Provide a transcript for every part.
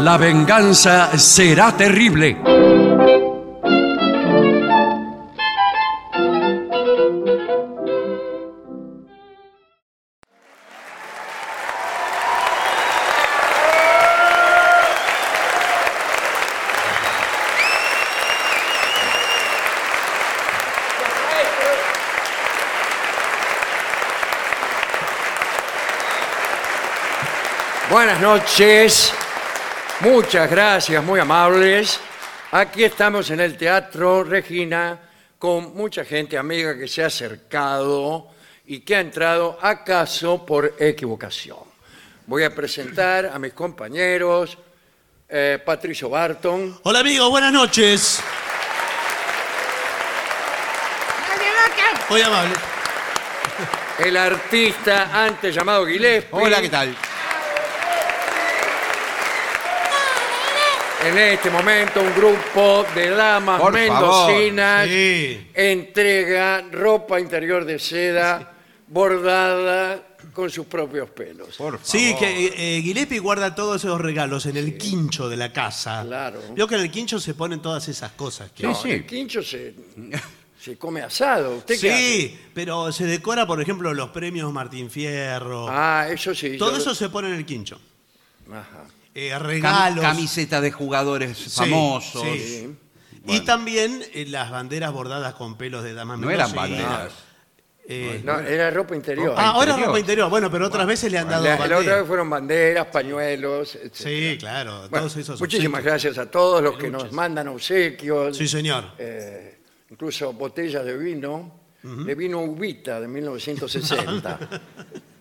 La venganza será terrible. Buenas noches, muchas gracias, muy amables. Aquí estamos en el Teatro Regina con mucha gente amiga que se ha acercado y que ha entrado acaso por equivocación. Voy a presentar a mis compañeros, eh, Patricio Barton, Hola amigos, buenas noches. Muy amable. el artista antes llamado Gillespie. Hola, ¿qué tal? En este momento un grupo de damas Por mendocinas Sí. entrega ropa interior de seda bordada con sus propios pelos. Por Sí, favor. que eh, eh, Gillespie guarda todos esos regalos en el quincho de la casa. Claro. Veo que en el quincho se ponen todas esas cosas. que- No, sí. El quincho se, se come asado. ¿Usted qué Sí, pero se decora, por ejemplo, los premios Martín Fierro. Ah, eso sí. Todo yo- eso se pone en el quincho. Ajá. Eh, Cam- regalos. camiseta de jugadores Sí, famosos. sí. Y Bueno. también eh, las banderas bordadas con pelos de damas No eran banderas. Eh, No, era ropa interior. ah, ahora interior. ropa interior. Bueno, pero otras veces le han dado la, la otra banderas. vez fueron banderas, pañuelos, etc. Sí, claro. Bueno, todos esos muchísimas obsequios. gracias a todos los que nos mandan obsequios. Sí, señor. eh, incluso botellas de vino, de vino Ubita de 1960.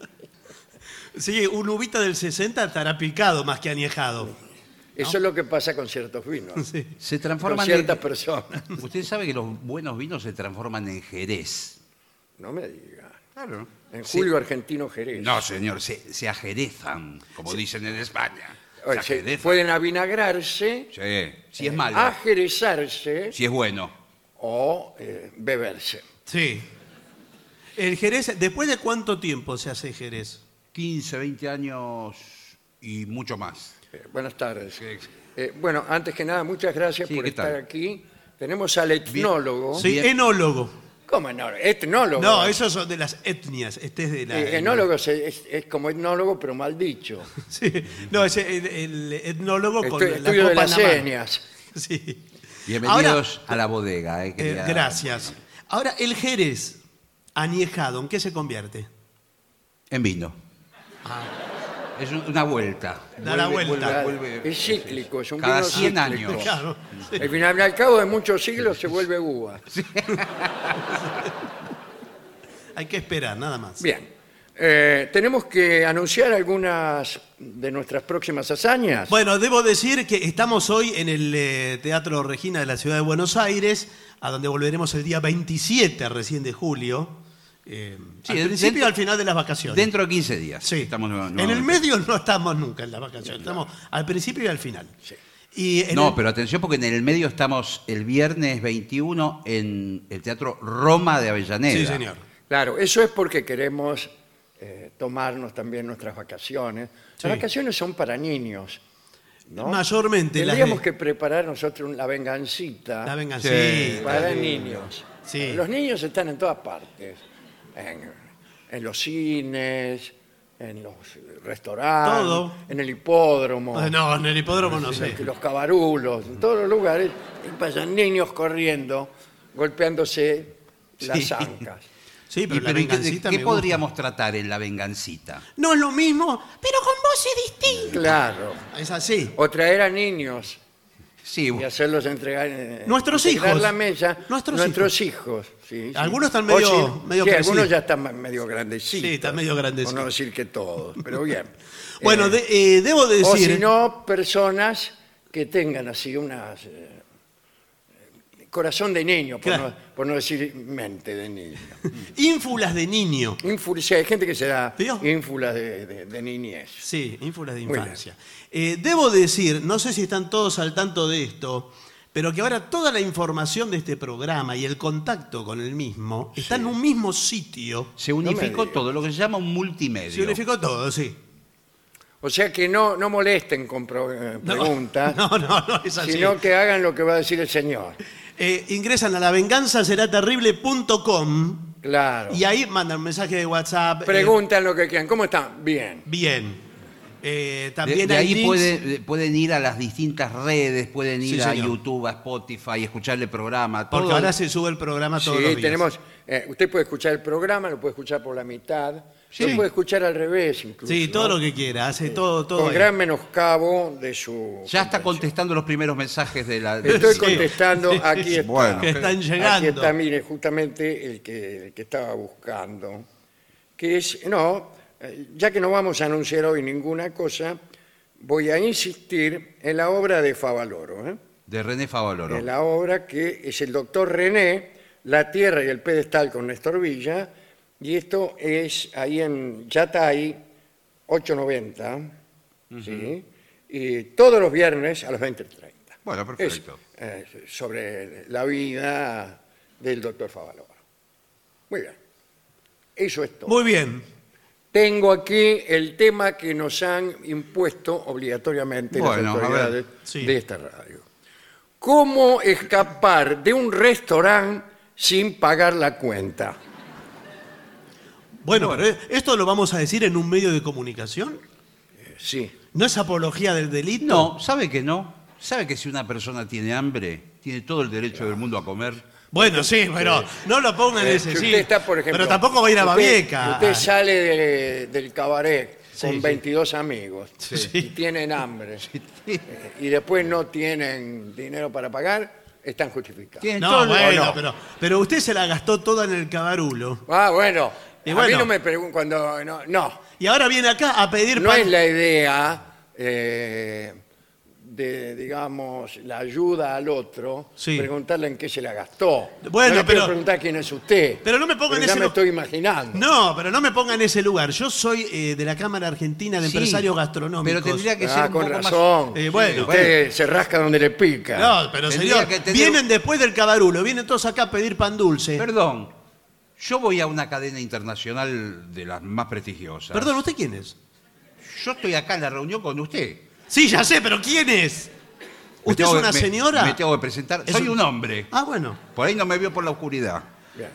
Sí, un uvita del 60 estará picado más que añejado. Eso es lo que pasa con ciertos vinos, Sí. Se con transforman ciertas en... personas. Usted sabe que los buenos vinos se transforman en jerez. No me diga. Claro. En Julio Argentino Jerez. No, señor, se, se ajerezan, como dicen en España. Se Oye, se- ajerezan. pueden avinagrarse, Sí, si es malo, ajerezarse si es bueno. o eh, beberse. Sí. El Jerez, ¿después de cuánto tiempo se hace Jerez? 15, 20 años y mucho más. Eh, buenas tardes. Sí. Eh, bueno, antes que nada, muchas gracias Sí, por ¿qué estar tal? aquí. Tenemos al etnólogo. Sí, Bien. enólogo. ¿Cómo no? Etnólogo. No, esos son de las etnias. Este es de la. Eh, enólogo se- es, es como etnólogo, pero mal dicho. Sí. No, es el, el etnólogo con Estu- la estudio copa de las en la mano. señas. Sí. Bienvenidos a la bodega. eh, Eh, quería- gracias. Ahora, el Jerez añejado, ¿en qué se convierte? En vino. Es un- una vuelta. Da la vuelta. vuelve- Es cíclico, es un Cada vino 100 cíclico. años. Claro. sí. Al final, al cabo de muchos siglos se vuelve uva. Hay que esperar, nada más. Bien. Eh, tenemos que anunciar algunas de nuestras próximas hazañas. Bueno, debo decir que estamos hoy en el eh, Teatro Regina de la Ciudad de Buenos Aires, a donde volveremos el día 27 recién de julio. Eh, Sí, al principio dentro- y al final de las vacaciones. Dentro de 15 días. Sí. Estamos nueva- en el nuevamente. medio no estamos nunca en las vacaciones, estamos al principio y al final. Sí. Y en No, el- pero atención porque en el medio estamos el viernes 21 en el Teatro Roma de Avellaneda. Sí, señor. Claro, eso es porque queremos eh, tomarnos también nuestras vacaciones. Sí. Las vacaciones son para niños. ¿no? Mayormente Tendríamos que preparar nosotros la vengancita La vengan, Sí. sí. para sí. niños. Sí. Los niños están en todas partes. En, en los cines, en los restaurantes, Todo. en el hipódromo, Ah, No, en el hipódromo no sé. en los cabarulos, en todos los lugares. Y pasan niños corriendo, golpeándose las Sí. ancas. Sí, Y, pero, la pero, ¿y ¿Qué, vengancita qué me gusta. podríamos tratar en la vengancita? No es lo mismo, pero con voces distintas. Claro. Es así. O traer a niños Sí, y hacerlos entregar eh, Nuestros integrar hijos. la mesa Nuestros hijos, sí. Algunos están O medio- sí, medio sí, algunos crecidos. ya están medio grandecitos Sí, están medio grandecitos. por no decir que todos pero bien Bueno, Eh, de- eh, debo o decir. si no personas que tengan así unas eh, corazón de niño por, Claro. no, por no decir mente de niño ínfulas de niño. Sí, hay gente que se da ínfulas de, de- de niñez Sí, ínfulas de Muy infancia. Eh, debo decir, no sé si están todos al tanto de esto, pero que ahora toda la información de este programa y el contacto con el mismo está en un mismo sitio. se unificó digas. todo, lo que se llama un multimedia. Se unificó todo, sí. O sea que no, no molesten con pro- eh, No, preguntas, No, no, no es así. sino que hagan lo que va a decir el señor. Eh, ingresan a lavenganzaseraterrible.com Claro. y ahí mandan un mensaje de WhatsApp. eh, Preguntan lo que quieran. ¿Cómo están? Bien. bien. Eh, De, también de ahí links- puede- pueden ir a las distintas redes, pueden ir Sí, a señor. YouTube, a Spotify, escuchar el programa. Porque ahora se sube el programa todos Sí, los días. tenemos. eh, usted puede escuchar el programa, lo puede escuchar por la mitad, Sí. lo puede escuchar al revés incluso. Sí, todo ¿no? lo que quiera, hace todo, todo. Con ahí. gran menoscabo de su. Ya está contestando los primeros mensajes de la. de- Estoy Sí. contestando, Sí, aquí está. Bueno. Que están Aquí llegando. está, mire, justamente el que, el que estaba buscando. Que es, no, ya que no vamos a anunciar hoy ninguna cosa, voy a insistir en la obra de Favaloro. ¿eh? de René Favaloro. En la obra que es el doctor René, La Tierra y el Pedestal con Néstor Villa, y esto es ahí en Yatay, 890, ¿sí? y todos los viernes a las 20.30. Bueno, perfecto. Es, eh, sobre la vida del doctor Favaloro. Muy bien. Eso es todo. Muy bien. Tengo aquí el tema que nos han impuesto obligatoriamente Bueno, las ver. autoridades Sí. de esta radio. ¿Cómo escapar de un restaurante sin pagar la cuenta? Bueno, pero esto lo vamos a decir en un medio de comunicación. Eh, Sí. ¿No es apología del delito? No, ¿sabe que no? ¿Sabe que si una persona tiene hambre, tiene todo el derecho del mundo a comer? Bueno, sí, pero no lo pongan en Eh, ese si sí. usted está, por ejemplo, Pero tampoco va a ir a usted- Babieca. Usted sale de- del cabaret con sí. 22 amigos Sí. y tienen hambre eh, y después no tienen dinero para pagar, están justificados. Tiene No, bueno, no? pero, pero usted se la gastó toda en el cabarulo. Ah, bueno. Y A bueno. mí no me preguntan cuando... No, no. Y ahora viene acá a pedir No pan. es la idea eh, de, digamos, la ayuda al otro, Sí. preguntarle en qué se la gastó. Bueno, no le pero- preguntar quién es usted. Pero no me ponga en ya ese me lu- estoy imaginando. No, pero no me ponga en ese lugar. Yo soy eh, de la Cámara Argentina de Sí, Empresarios Gastronómicos. Pero tendría que ser Ah, un con poco más- razón. Eh, bueno. usted se rasca donde le pica. No, pero Tendría señor, que tener- vienen después del cabarulo, vienen todos acá a pedir pan dulce. Perdón, yo voy a una cadena internacional de las más prestigiosas. Perdón, ¿usted quién es? Yo estoy acá en la reunión con usted. Sí, ya sé, pero ¿quién es? Me ¿Usted es tengo una me- señora? Me tengo que presentar. Es Soy un- un hombre. Ah, bueno. Por ahí no me vio por la oscuridad. Bien.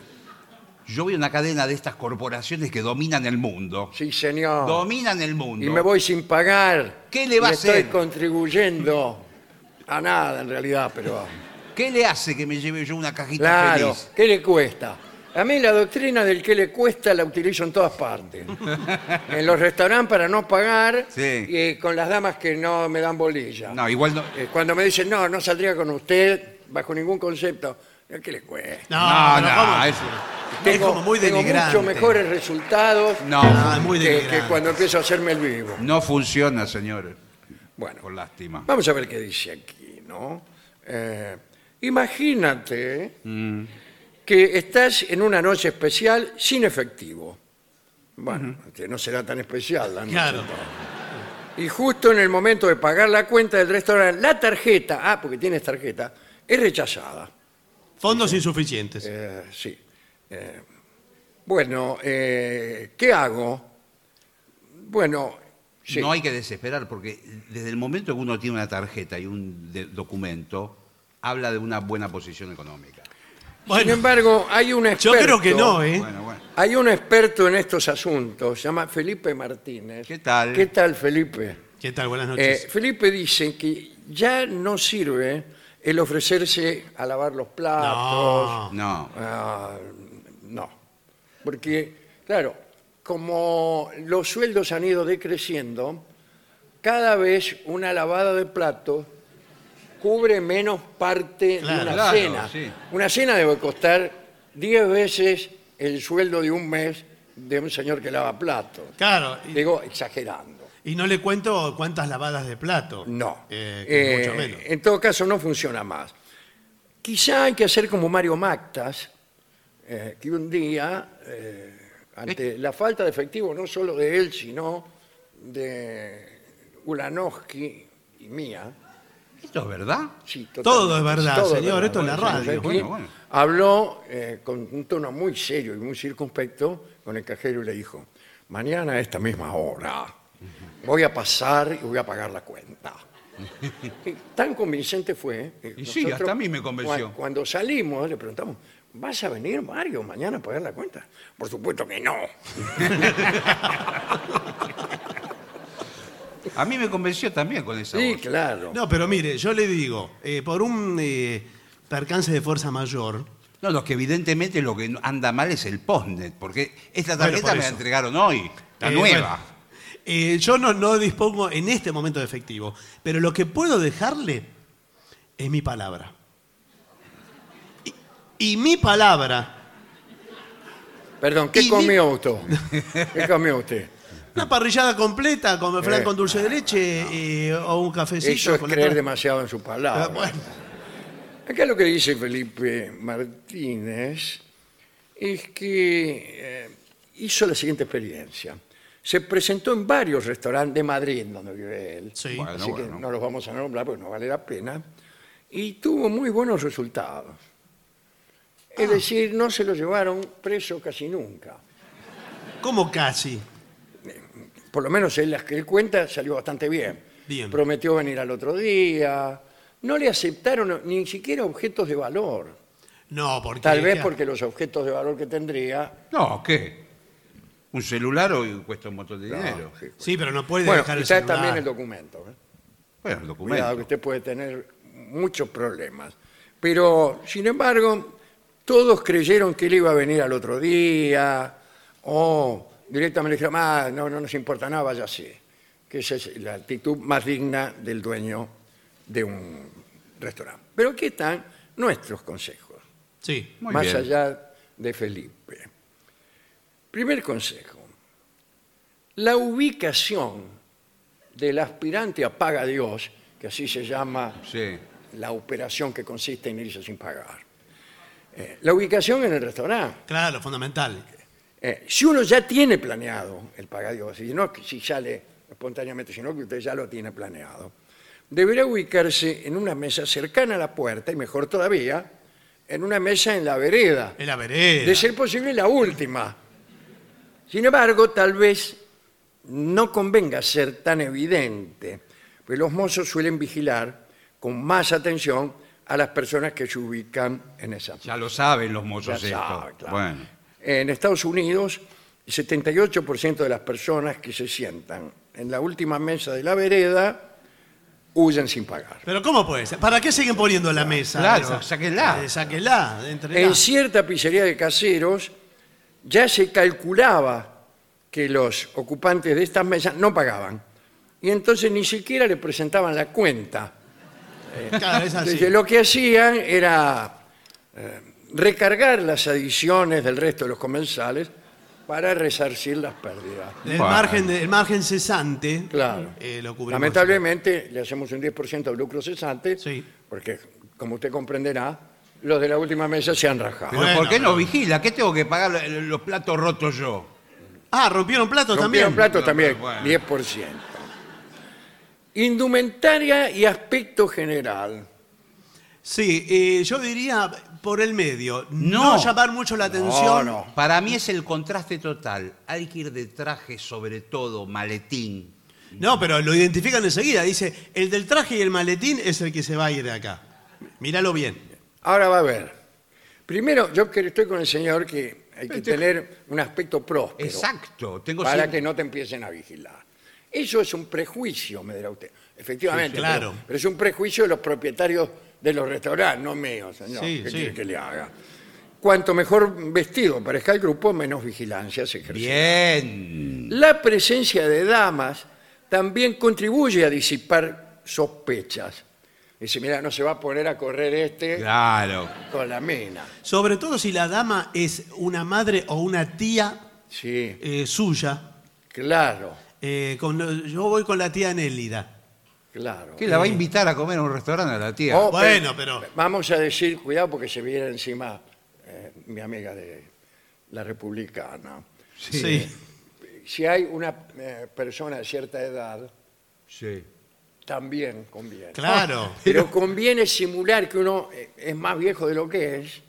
Yo voy a una cadena de estas corporaciones que dominan el mundo. Sí, señor. Dominan el mundo. y me voy sin pagar. ¿Qué le va Y a estoy hacer? contribuyendo a nada, en realidad, pero... ¿Qué le hace que me lleve yo una cajita Claro, feliz? ¿qué le cuesta? A mí la doctrina del que le cuesta la utilizo en todas partes. en los restaurantes para no pagar Sí. y con las damas que no me dan bolilla. No, igual no. Eh, Cuando me dicen, no, no saldría con usted bajo ningún concepto, ¿qué le cuesta? No, No, no, ¿cómo? es- Es como muy tengo denigrante. mucho mejores resultados No, Ah, es muy que, que denigrante. cuando empiezo a hacerme el vivo. no funciona, señor. Bueno, Con lástima. vamos a ver qué dice aquí, ¿no? Eh, imagínate Mm. Que estás en una noche especial sin efectivo. Bueno, que no será tan especial la noche. Claro. Y justo en el momento de pagar la cuenta del restaurante, la tarjeta, ah, porque tienes tarjeta, es rechazada. Fondos insuficientes. Eh, sí. Eh, bueno, eh, ¿qué hago? Bueno, sí. No hay que desesperar porque desde el momento que uno tiene una tarjeta y un de- documento, habla de una buena posición económica. Sin embargo, hay un yo experto. creo que no, ¿eh? Bueno, bueno. Hay un experto en estos asuntos, se llama Felipe Martínez. ¿Qué tal? ¿Qué tal, Felipe? ¿Qué tal? Buenas Eh, noches. Felipe dice que ya no sirve el ofrecerse a lavar los platos. No. No. Ah, no. Porque, claro, como los sueldos han ido decreciendo, cada vez una lavada de platos cubre menos parte Claro. de una Claro, cena. sí. Una cena debe costar 10 veces el sueldo de un mes de un señor que lava platos. Claro, y, Digo, exagerando. y no le cuento cuántas lavadas de plato. No. Eh, que Eh, mucho menos. En todo caso, no funciona más. Quizá hay que hacer como Mario Mactas, eh, que un día, eh, ante la falta de efectivo, no solo de él, sino de Ulanowski y mía, ¿Esto es verdad? sí, Todo es verdad, todo señor, esto es la Bueno, radio. aquí Bueno, bueno. Habló eh, con un tono muy serio y muy circunspecto con el cajero y le dijo, mañana a esta misma hora voy a pasar y voy a pagar la cuenta. Y tan convincente fue. que Y sí, hasta a mí me convenció. cuan- Cuando salimos, le preguntamos, ¿vas a venir, Mario, mañana a pagar la cuenta? Por supuesto que no. A mí me convenció también con esa Sí, voz. claro. No, pero mire, yo le digo, eh, por un eh, percance de fuerza mayor, No, no, que evidentemente lo que anda mal es el postnet, porque esta Bueno, tarjeta por me la eso. entregaron hoy, la Eh, nueva. bueno, eh, yo no, no dispongo en este momento de efectivo, pero lo que puedo dejarle es mi palabra. Y, y mi palabra, Perdón, ¿qué Y mi- comió usted? ¿Qué comió usted? Una parrillada completa con flan Eh. con dulce de leche eh, o un cafecito. Eso es con creer demasiado en su palabra. Ah, bueno. Acá lo que dice Felipe Martínez es que eh, hizo la siguiente experiencia. Se presentó en varios restaurantes de Madrid, donde vive él. Sí. Bueno, Así que bueno. no los vamos a nombrar porque no vale la pena. Y tuvo muy buenos resultados. Es Ah. decir, no se lo llevaron preso casi nunca. ¿Cómo casi? Por lo menos en las que él cuenta salió bastante bien. Bien. Prometió venir al otro día. No le aceptaron ni siquiera objetos de valor. No, porque... Tal vez ya- porque los objetos de valor que tendría. No, ¿qué? Un celular hoy cuesta un montón de No, dinero. sí. Sí, pero no puede Bueno, dejar el está celular. también el documento. ¿eh? Bueno, el Cuidado, que documento. usted puede tener muchos problemas. Pero, sin embargo, todos creyeron que él iba a venir al otro día, o directamente dijeron, ah, no, no nos importa nada, vaya así. Que esa es la actitud más digna del dueño de un restaurante. Pero aquí están nuestros consejos, Sí. Muy más bien. allá de Felipe. Primer consejo. La ubicación del aspirante a paga Dios, que así se llama Sí. la operación que consiste en irse sin pagar. Eh, la ubicación en el restaurante. Claro, fundamental. Eh, si uno ya tiene planeado el pagadios, y no si sale espontáneamente, sino que usted ya lo tiene planeado, deberá ubicarse en una mesa cercana a la puerta y mejor todavía, en una mesa en la vereda. Es la vereda. De ser posible la última. Sin embargo, tal vez no convenga ser tan evidente, pues los mozos suelen vigilar con más atención a las personas que se ubican en esa Ya lo saben los mozos Ya esto. sabe, claro. Bueno. En Estados Unidos, el 78% de las personas que se sientan en la última mesa de la vereda huyen sin pagar. Pero ¿cómo puede ser? ¿Para qué siguen poniendo la mesa? Claro, sáquenla. Eh, sáquenla. En cierta pizzería de caseros ya se calculaba que los ocupantes de estas mesas no pagaban. Y entonces ni siquiera le presentaban la cuenta. Claro, es así. Entonces, lo que hacían era eh, recargar las adiciones del resto de los comensales para resarcir las pérdidas. El, Bueno. margen de- el margen cesante Claro. eh, lo cubrimos. Lamentablemente le hacemos un 10% de lucro cesante, Sí. porque, como usted comprenderá, los de la última mesa se han rajado. Pero Bueno, ¿por qué no pero- vigila? ¿Qué tengo que pagar lo- los platos rotos yo? Ah, rompieron platos Rompieron también. platos también, bueno. 10%. Indumentaria y aspecto general. Sí, eh, yo diría por el medio. No, No. llamar mucho la atención. no. Para mí es el contraste total. Hay que ir de traje sobre todo, maletín. No, pero lo identifican enseguida. Dice, el del traje y el maletín es el que se va a ir de acá. Míralo bien. Ahora va a ver. Primero, yo que estoy con el señor que hay que Este- tener un aspecto próspero. Exacto. Tengo para siempre- que no te empiecen a vigilar. Eso es un prejuicio, me dirá usted. Efectivamente, Sí, claro. pero, pero es un prejuicio de los propietarios de los restaurantes, no mío, señor. Sí, ¿Qué sí. quiere que le haga? Cuanto mejor vestido parezca el grupo, menos vigilancia se ejerce. Bien. La presencia de damas también contribuye a disipar sospechas. Dice, mira, no se va a poner a correr este Claro. con la mina. Sobre todo si la dama es una madre o una tía Sí, eh, suya. claro, Eh, con- yo voy con la tía Nélida. Claro. ¿Qué la va a invitar a comer a un restaurante a la tía? Oh, Bueno, pero- Vamos a decir, cuidado porque se viene encima eh, mi amiga de la republicana. Sí. Si hay una eh, persona de cierta edad, Sí. también conviene. Claro. Pero conviene simular que uno eh, es más viejo de lo que es.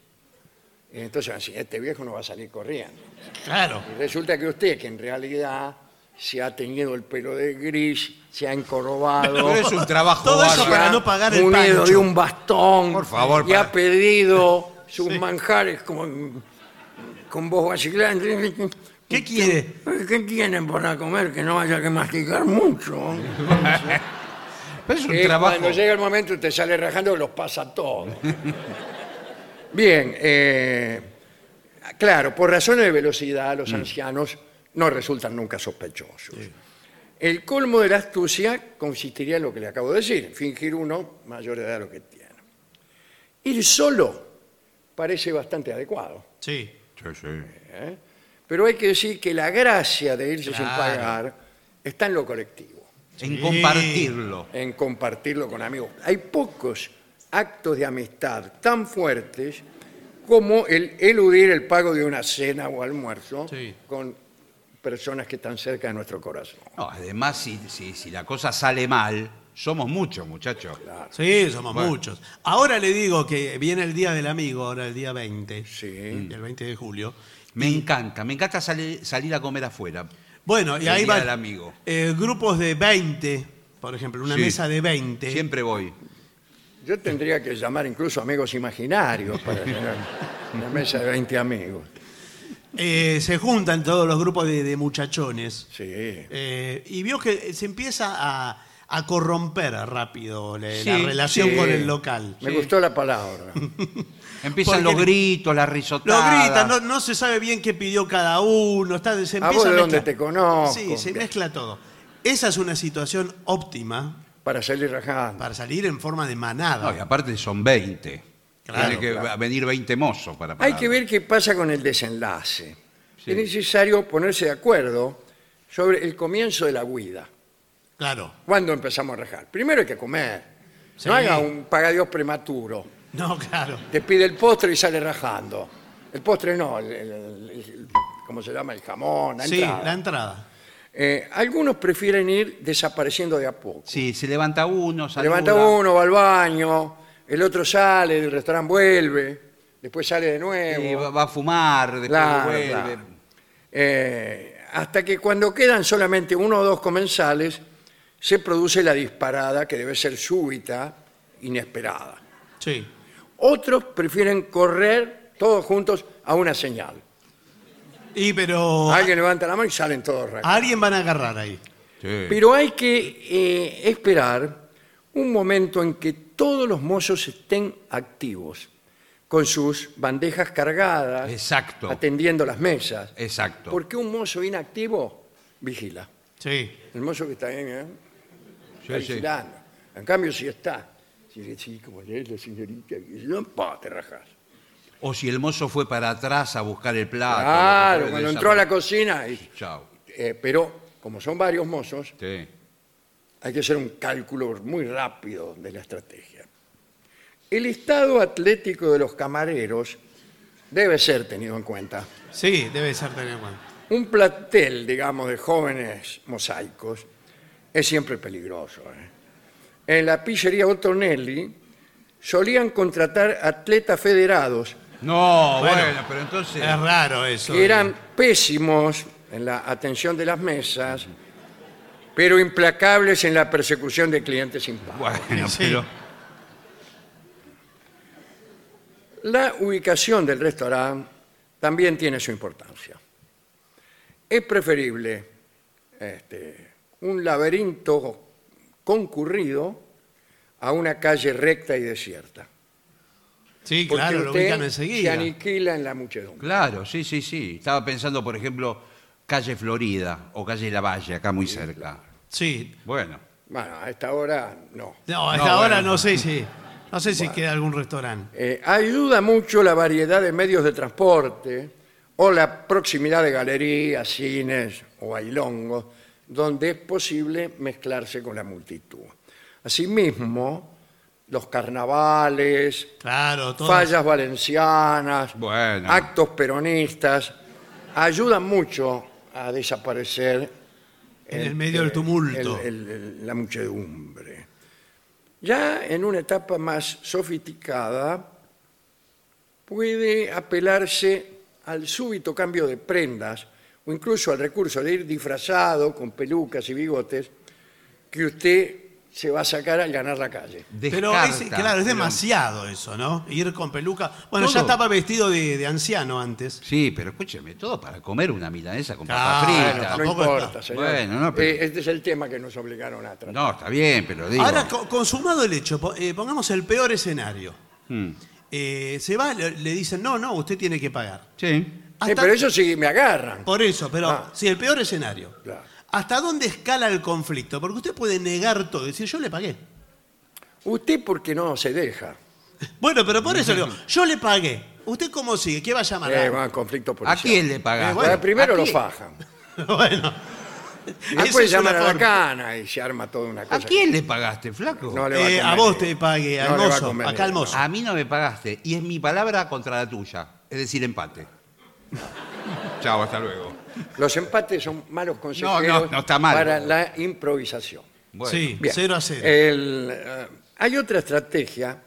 Y entonces, así, este viejo no va a salir corriendo. Claro. Y resulta que usted, que en realidad se ha teñido el pelo de gris, se ha encorvado, Pero es un trabajo Todo eso bárbaro. para no pagar el pancho. de un bastón Por favor, y para- ha pedido sus manjares con, con voz vacilante. ¿Qué quiere? ¿Qué tienen para comer que no haya que masticar mucho? Pero es un Que trabajo. Cuando llega el momento te sale rajando, los pasa todo. Bien, eh, claro, por razones de velocidad, Mm. los ancianos no resultan nunca sospechosos. El colmo de la astucia consistiría en lo que le acabo de decir, fingir uno mayor de edad de lo que tiene. Ir solo parece bastante adecuado, Sí. Sí, sí. ¿eh? pero hay que decir que la gracia de irse sin Claro. pagar está en lo colectivo. En compartirlo. en compartirlo con amigos. Hay pocos actos de amistad tan fuertes como el eludir el pago de una cena o almuerzo Sí. con personas que están cerca de nuestro corazón. No, además, si, si, si la cosa sale mal, somos muchos, muchachos. Sí, somos Bueno. muchos. Ahora le digo que viene el Día del Amigo, ahora el día 20, Sí. el 20 de julio. Me encanta, me encanta salir, salir a comer afuera. Bueno, y El ahí Día van del Amigo. eh, grupos de 20, por ejemplo, una Sí. mesa de 20. Siempre voy. Yo tendría que llamar incluso amigos imaginarios para tener una mesa de 20 amigos. Eh, se juntan todos los grupos de, de muchachones. Sí. Eh, y vio que se empieza a, a corromper rápido la, la Sí, relación sí. con el local. Me gustó la palabra. Empiezan Porque- los gritos, las Lo risotadas. gritan, no, no se sabe bien qué pidió cada uno, está, se ¿A empieza vos de a dónde mezclar. te conozco? Sí, se mezcla todo. Esa es una situación óptima Para salir rajando. para salir en forma de manada. No, y aparte son 20. Claro, Tiene que claro. venir 20 mozos para Hay pagar. que ver qué pasa con el desenlace. Sí. Es necesario ponerse de acuerdo sobre el comienzo de la huida. Claro. ¿Cuándo empezamos a rajar? Primero hay que comer. Sí. No haga un pagadios prematuro. No, claro. Te pide el postre y sale rajando. El postre no, el, el- el- el- ¿cómo se llama? El jamón, la sí, entrada. la entrada. Eh, algunos prefieren ir desapareciendo de a poco. Sí, se levanta uno, saluda. Levanta uno, va al baño, el otro sale, del restaurante vuelve, después sale de nuevo. y va, va a fumar, después Claro, vuelve. claro. Eh, hasta que cuando quedan solamente uno o dos comensales, se produce la disparada que debe ser súbita, inesperada. Sí. Otros prefieren correr todos juntos a una señal. Y pero Alguien levanta la mano y salen todos rápido. a alguien van a agarrar ahí. Sí. Pero hay que eh, esperar un momento en que todos los mozos estén activos, con sus bandejas cargadas, Exacto. atendiendo las mesas. Exacto. Porque un mozo inactivo vigila. Sí. El mozo que está ahí, ¿eh? está Sí, sí. vigilando. En cambio, si está, si sí, como es la señorita, no, pa, te rajas. O si el mozo fue para atrás a buscar el plato. Claro, cuando entró a la cocina. y- Chao. eh, pero, como son varios mozos, Sí. Hay que hacer un cálculo muy rápido de la estrategia. El estado atlético de los camareros debe ser tenido en cuenta. Sí, debe ser tener en cuenta. Un platel, digamos, de jóvenes mosaicos es siempre peligroso. ¿eh? En la pizzería Ottonelli solían contratar atletas federados No, bueno, Bueno, pero entonces. Es raro eso. que eran pésimos en la atención de las mesas, pero implacables en la persecución de clientes sin pago. Bueno, Sí. pero. La ubicación del restaurante también tiene su importancia. Es preferible este, un laberinto concurrido a una calle recta y desierta. Sí, Porque claro, lo usted ubican se enseguida. aniquila en la muchedumbre. Claro, sí, sí, sí. Estaba pensando, por ejemplo, calle Florida o calle La Valle, acá muy cerca. Sí. Bueno, Bueno, a esta hora no. No, No, ahora bueno. no sé si. No sé si queda algún restaurante. Eh, ayuda mucho la variedad de medios de transporte o la proximidad de galerías, cines o bailongos, donde es posible mezclarse con la multitud. Asimismo, los carnavales, Claro, todo. fallas valencianas, Bueno. actos peronistas, ayudan mucho a desaparecer En el medio del tumulto. el- el- el- la muchedumbre. Ya en una etapa más sofisticada, puede apelarse al súbito cambio de prendas o incluso al recurso de ir disfrazado con pelucas y bigotes, que usted se va a sacar al ganar la calle. Pero es, Descarta, claro, es pero- demasiado eso, ¿no? Ir con peluca. Bueno, ya Todo. estaba vestido de, de anciano antes. Sí, pero escúcheme, todo para comer una milanesa con Claro, Bueno, fritas. no tampoco importa, está. señor. Bueno, no, pero- Eh, este es el tema que nos obligaron a tratar. No, está bien, pero digo. Ahora, co- consumado el hecho, po- eh, pongamos el peor escenario. Mm, Eh, se va, le, le dicen, no, no, usted tiene que pagar. sí. Eh, Hasta- pero eso sí me agarran. Por eso, pero Ah. sí, el peor escenario. Claro. ¿Hasta dónde escala el conflicto? Porque usted puede negar todo, decir, yo le pagué. Usted porque no se deja. Bueno, pero por eso le digo, yo le pagué. ¿Usted cómo sigue? ¿Qué va a llamar? Eh, va a conflicto ¿A policial. quién le pagaste? Eh, bueno, Bueno, primero ¿A lo quién? fajan. bueno. Y después es llaman a la forma. cana y se arma toda una cosa. ¿A quién le pagaste, flaco? No le va Eh, a convenir. vos te pagué, al No le va a mozo, convenir, acá al mozo. A mí no me pagaste. Y es mi palabra contra la tuya. Es decir, empate. Chao, hasta luego. Los empates son malos consejeros no, no está mal. para la improvisación. Bueno, sí, Bien. 0 a 0. El, eh, hay otra estrategia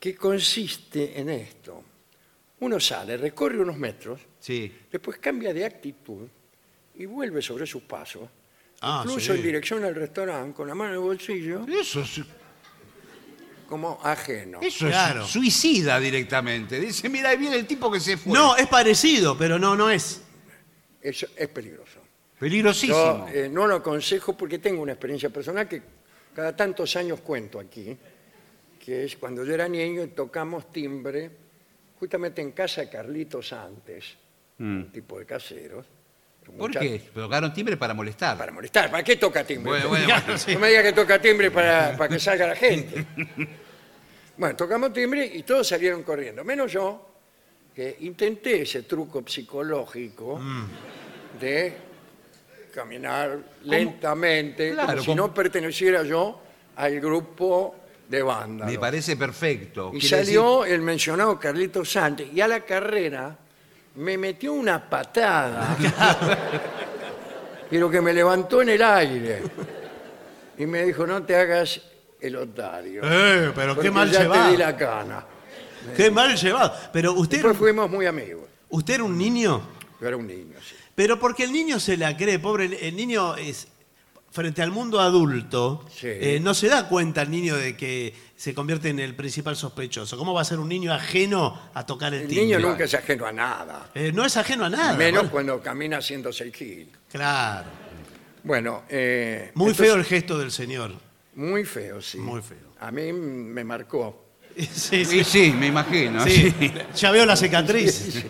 que consiste en esto. Uno sale, recorre unos metros, Sí. después cambia de actitud y vuelve sobre sus pasos, Ah, incluso sí. en dirección al restaurante, con la mano en el bolsillo, Eso es, como ajeno. eso Claro. es suicida directamente. Dice, mira, ahí viene el tipo que se fue. No, es parecido, pero no, no es. Eso es peligroso. Peligrosísimo. Yo eh, no lo aconsejo porque tengo una experiencia personal que cada tantos años cuento aquí, que es cuando yo era niño y tocamos timbre, justamente en casa de Carlitos antes, un tipo de caseros. un Mm. ¿Por muchacho- qué? Tocaron timbre para molestar. Para molestar. ¿Para qué toca timbre? Bueno, bueno, Claro, bueno. sí. No me diga que toca timbre para, para que salga la gente. Bueno, tocamos timbre y todos salieron corriendo, menos yo, que intenté ese truco psicológico Mm. de caminar lentamente, Claro, como si como- no perteneciera yo al grupo de banda. Me parece perfecto. Y Quiere salió el mencionado Carlitos Sánchez y a la carrera me metió una patada, pero que me levantó en el aire y me dijo, no te hagas el otario. Eh, pero qué mal ya te di la cana. Qué mal llevado. Pero usted, Después fuimos muy amigos. usted era un niño. Yo era un niño, sí. Pero porque el niño se la cree, pobre. el- El niño es. Frente al mundo adulto, Sí. eh, no se da cuenta el niño de que se convierte en el principal sospechoso. ¿Cómo va a ser un niño ajeno a tocar el, El timbre? niño nunca es ajeno a nada, Eh, no es ajeno a nada. menos bueno. cuando camina haciéndose el gil. Claro. Bueno, eh, Muy entonces- feo el gesto del señor. Muy feo, sí. Muy feo. A mí me marcó. Sí, Sí, sí, me imagino. sí. sí. Ya veo la cicatriz.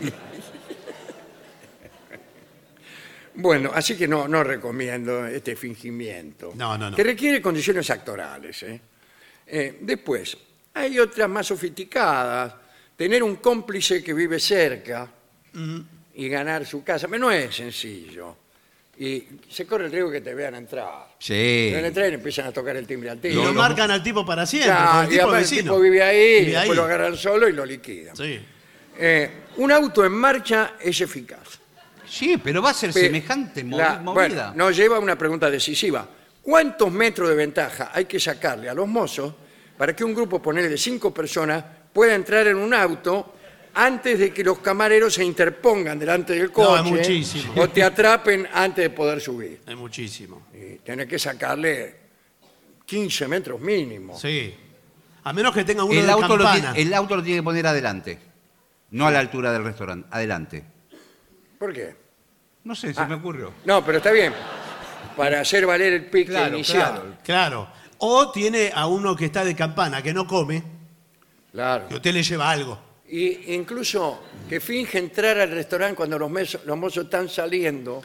Bueno, así que no, no recomiendo este fingimiento. No, no, no. Que requiere condiciones actorales. ¿eh? Eh, después, hay otras más sofisticadas. Tener un cómplice que vive cerca y ganar su casa. Pero no es sencillo. Y se corre el riesgo que te vean entrar. Sí. Te ven entrar y empiezan a tocar el timbre al Y tiro. lo marcan al tipo para siempre. Ya, el y tipo además el tipo vive ahí, Vive después ahí. lo agarran solo y lo liquidan. Sí. Eh, un auto en marcha es eficaz. Sí, pero va a ser Pe- semejante la- movida. bueno, nos lleva a una pregunta decisiva. ¿Cuántos metros de ventaja hay que sacarle a los mozos para que un grupo, ponerle de cinco personas, pueda entrar en un auto antes de que los camareros se interpongan delante del No, coche es muchísimo. o te atrapen antes de poder subir? Es muchísimo. Y tenés que sacarle 15 metros mínimo. Sí. A menos que tenga uno el, de auto lo campana. tiene, el auto lo tiene que poner adelante. No a la altura del restaurante, adelante. ¿Por qué? No sé, se Ah. me ocurrió. No, pero está bien. Para hacer valer el pique Claro, inicial. claro. Claro. O tiene a uno que está de campana, que no come, Claro. que usted le lleva algo. Y incluso que finge entrar al restaurante cuando los, meso- los mozos están saliendo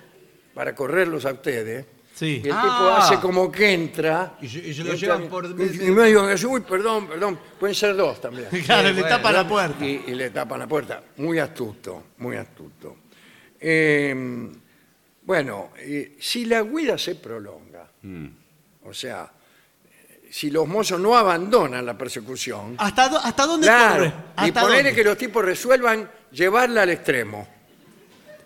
para correrlos a ustedes. Sí. Y el Ah. tipo hace como que entra. Y se- y se lo entra- llevan por- Y, y me digo, uy, perdón, perdón. Pueden ser dos también. Claro, Sí, le bueno, tapa la puerta. Y, y le tapan la puerta. Muy astuto, muy astuto. Eh, bueno, eh, si la huida se prolonga, Mm. o sea, si los mozos no abandonan la persecución, ¿Hasta, do- hasta dónde claro, corre? y ¿Hasta ponerle dónde? que los tipos resuelvan llevarla al extremo.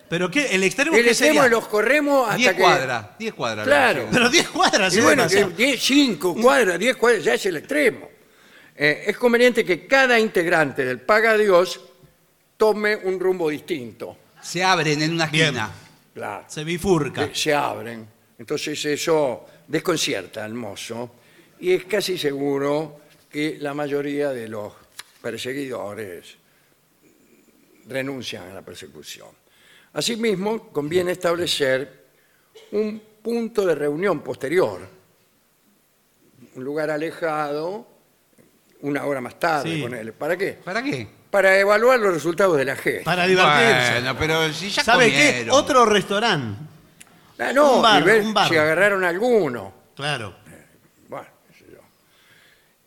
¿Pero qué? ¿El extremo El qué extremo sería? los corremos hasta 10 que... cuadras, 10 cuadras. Claro. Pero 10 cuadras. Y es bueno, demasiado. 10, 5 cuadras, 10 cuadras, ya es el extremo. Eh, es conveniente que cada integrante del Paga Dios tome un rumbo distinto. Se abren en una Bien. esquina. Claro. Se bifurca. se abren. Entonces eso desconcierta al mozo y es casi seguro que la mayoría de los perseguidores renuncian a la persecución. Asimismo, conviene establecer un punto de reunión posterior, un lugar alejado, una hora más tarde, Sí. ponele. ¿Para qué? ¿Para qué? Para evaluar los resultados de la gesta. Para divertirse. Bueno, pero si ya ¿Sabe qué? comieron. Otro restaurante. Ah, no, un bar, y ver un bar. si agarraron alguno. Claro. Bueno, qué sé yo.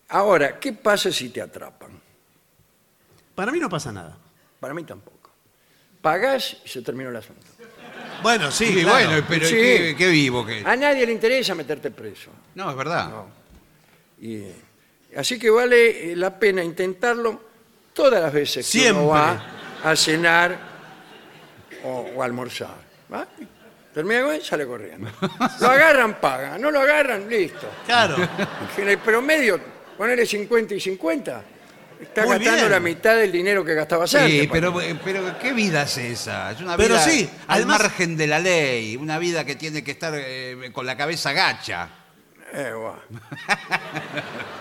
Ahora, ¿qué pasa si te atrapan? Para mí no pasa nada. Para mí tampoco. Pagás y se terminó el asunto. Bueno, sí, claro. bueno, pero Sí. qué, qué vivo que. A nadie le interesa meterte preso. No, es verdad. No. Y, así que vale eh, la pena intentarlo todas las veces que Siempre. uno va a cenar o, o a almorzar. ¿va? Termina con él, sale corriendo. Lo agarran, pagan. No lo agarran, listo. Claro. En el promedio, ponerle 50 y 50, está Muy gastando bien. la mitad del dinero que gastabas antes. Sí, pero, Paco. pero ¿qué vida es esa? Es una Pero vida sí, al además- margen de la ley, una vida que tiene que estar eh, con la cabeza gacha. Eh, bueno.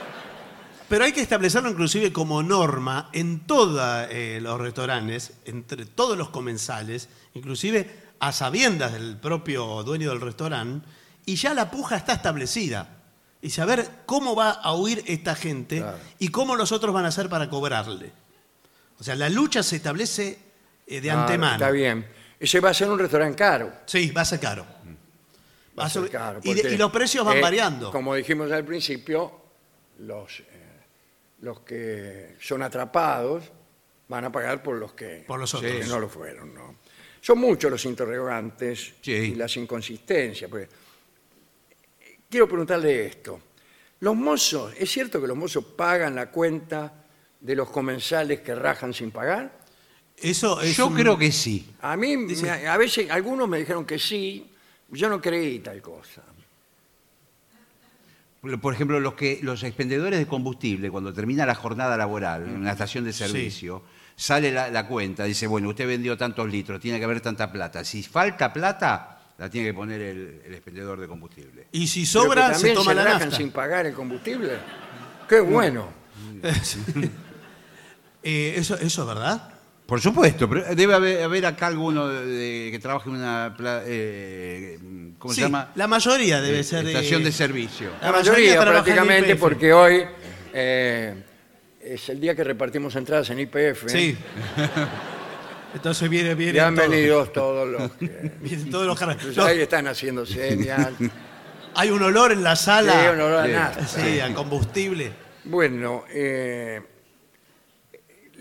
Pero hay que establecerlo inclusive como norma en todos los restaurantes, entre todos los comensales, inclusive a sabiendas del propio dueño del restaurante, y ya la puja está establecida. Y saber cómo va a huir esta gente Claro. y cómo los otros van a hacer para cobrarle. O sea, la lucha se establece eh, de Claro, antemano. Está bien. Ese va a ser un restaurante caro. Sí, va a ser caro. Va a ser caro, y, de- porque, y los precios van eh, variando. Como dijimos al principio, los, eh, los que son atrapados van a pagar por los que, Por los otros. no lo fueron. ¿no? Son muchos los interrogantes Sí. y las inconsistencias. porque- Quiero preguntarle esto. Los mozos, ¿es cierto que los mozos pagan la cuenta de los comensales que rajan sin pagar? Eso es Yo un- creo que sí. A mí, me- a veces, algunos me dijeron que sí, yo no creí tal cosa. Por ejemplo, los que los expendedores de combustible, cuando termina la jornada laboral en una estación de servicio, sale la, la cuenta, dice, bueno, usted vendió tantos litros, tiene que haber tanta plata. Si falta plata, la tiene que poner el, el expendedor de combustible. Y si Pero que sobra, se también toma la rajan nafta. sin pagar el combustible. Qué bueno. Eh, eso, ¿Eso es verdad? Por supuesto, pero debe haber, haber acá alguno de- de- que trabaje en una, pla- eh, ¿cómo Sí, se llama? La mayoría debe Eh, ser. Estación de servicio. La, La mayoría, mayoría trabaja en prácticamente porque hoy eh, es el día que repartimos entradas en IPF. Sí. Entonces viene, viene. Bienvenidos todos los que... Vienen todos los car- Entonces, ahí están haciendo señas. Sí, hay un olor en la sala. un olor a Sí. nafta. Sí, a combustible. Bueno, eh,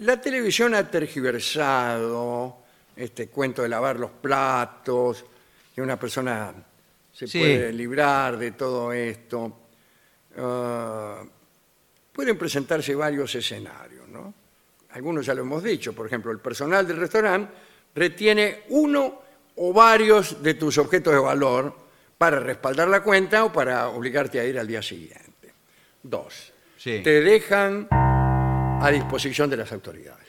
la televisión ha tergiversado este cuento de lavar los platos, que una persona se Sí. puede librar de todo esto. Ah, pueden presentarse varios escenarios. Algunos ya lo hemos dicho, por ejemplo, el personal del restaurante retiene uno o varios de tus objetos de valor para respaldar la cuenta o para obligarte a ir al día siguiente. Dos, Sí. te dejan a disposición de las autoridades.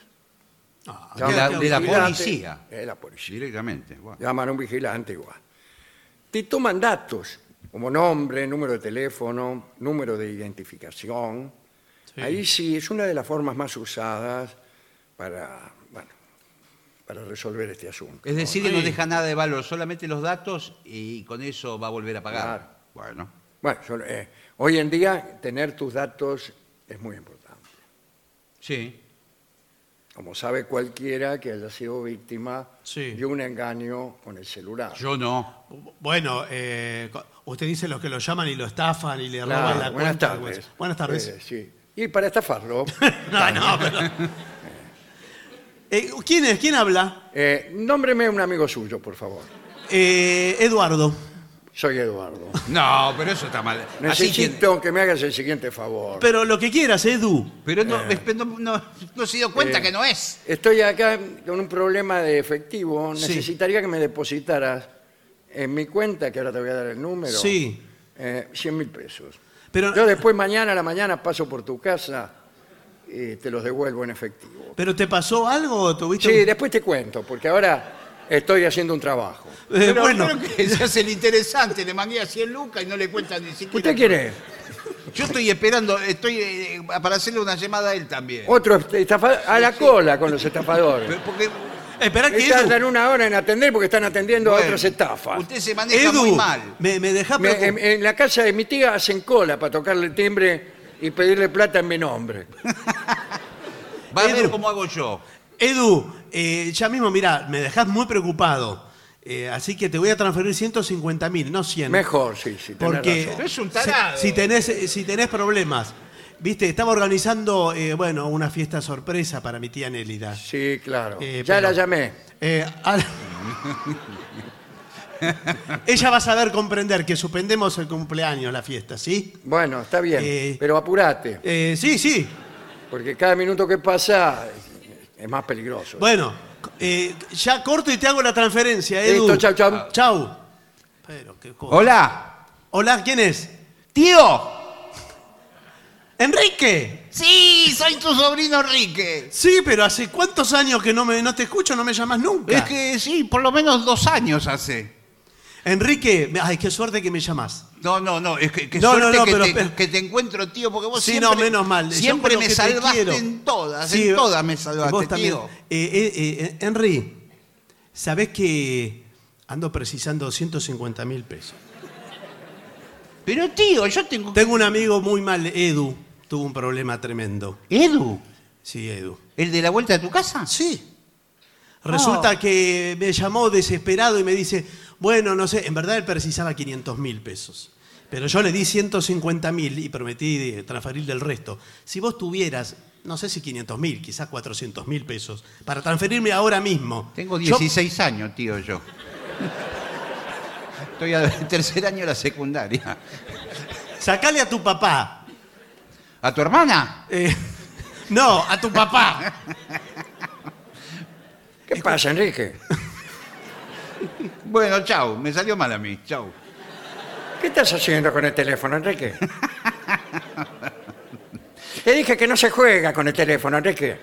Ah, De la- Llaman a un de la vigilante, policía. Es la policía. Directamente. bueno. Llaman a un vigilante igual. Te toman datos, como nombre, número de teléfono, número de identificación. Sí. Ahí sí es una de las formas más usadas para, bueno, para resolver este asunto. Es ¿no? decir, que no Sí. deja nada de valor, solamente los datos y con eso va a volver a pagar. Claro. Bueno, Bueno, yo, eh, hoy en día tener tus datos es muy importante. sí. Como sabe cualquiera que haya sido víctima Sí. de un engaño con el celular. Yo no. Bueno, eh, usted dice los que lo llaman y lo estafan y le Claro, roban la buenas cuenta. tardes. pues. Buenas tardes. Eh, sí. Y para estafarlo, no, no, pero- Eh, ¿Quién es? ¿Quién habla? eh, nómbreme un amigo suyo, por favor. Eh, Eduardo. Soy Eduardo. No, pero eso está mal. Así que- Necesito que me hagas el siguiente favor. Pero lo que quieras, Edu. pero no, es- no, no- no se dio cuenta Eh, que no es. Estoy acá con un problema de efectivo. Sí. Necesitaría que me depositaras en mi cuenta, que ahora te voy a dar el número. Sí. eh, 100 mil pesos. Pero, Yo después mañana a la mañana paso por tu casa y te los devuelvo en efectivo. ¿Pero te pasó algo tuviste Sí, un- después te cuento, porque ahora estoy haciendo un trabajo. Eh, Pero, bueno, pero que se hace el interesante, le mangué a 100 lucas y no le cuentan ni siquiera. ¿Usted quiere? Yo estoy esperando, estoy eh, para hacerle una llamada a él también. Otro estafador. A la cola con los estafadores. Porque espera que Tardan una hora en atender porque están atendiendo a bueno, otras estafas. Usted se maneja muy mal. me, me deja Me- preocup- en, en la casa de mi tía hacen cola para tocarle el timbre y pedirle plata en mi nombre. Va a Edu. ver cómo hago yo. Edu, eh, ya mismo, mira, me dejas muy preocupado. Eh, así que te voy a transferir 150 mil, no 100. Mejor, sí, sí, tenés Porque razón. Es un si- tarado. Si, tenés, si tenés problemas. Viste, estaba organizando, eh, bueno, una fiesta sorpresa para mi tía Nélida. Sí, claro. Eh, ya pero- la llamé. Eh, al- Ella va a saber comprender que suspendemos el cumpleaños, la fiesta, ¿sí? Bueno, está bien, Eh, pero apurate, Eh, sí, sí. porque cada minuto que pasa es más peligroso. Bueno, eh, ya corto y te hago la transferencia, Edu. Listo, chau, chau. Chau. Pero qué cosa. Hola, Hola, ¿quién es? tío. ¡Enrique! Sí, soy tu sobrino Enrique. Sí, pero ¿hace cuántos años que no, me, no te escucho, no me llamas nunca? Es que sí, por lo menos dos años hace. Enrique, ay, qué suerte que me llamas. No, no, no, es que, que No, suerte no, no, que, pero- te, pero- que te encuentro, tío, porque vos Sí, siempre, no, menos mal. Siempre me salvaste en todas, Sí, en todas me salvaste, vos también. tío. Eh, eh, eh, Henry, ¿sabés que ando precisando 150 mil pesos? Pero tío, yo tengo... Tengo un amigo muy mal, Edu, tuvo un problema tremendo. ¿Edu? Sí, Edu. ¿El de la vuelta de tu casa? Sí. Resulta Oh. que me llamó desesperado y me dice, bueno, no sé, en verdad él precisaba 500 mil pesos. Pero yo le di 150 mil y prometí de transferirle el resto. Si vos tuvieras, no sé si 500 mil, quizás 400 mil pesos, para transferirme ahora mismo. Tengo yo- 16 años, tío, yo. Estoy en tercer año de la secundaria. sacale a tu papá. ¿A tu hermana? Eh, no, a tu papá. ¿Qué pasa, Enrique? Bueno, chau, me salió mal a mí, chau. ¿Qué estás haciendo con el teléfono, Enrique? Te dije que no se juega con el teléfono, Enrique.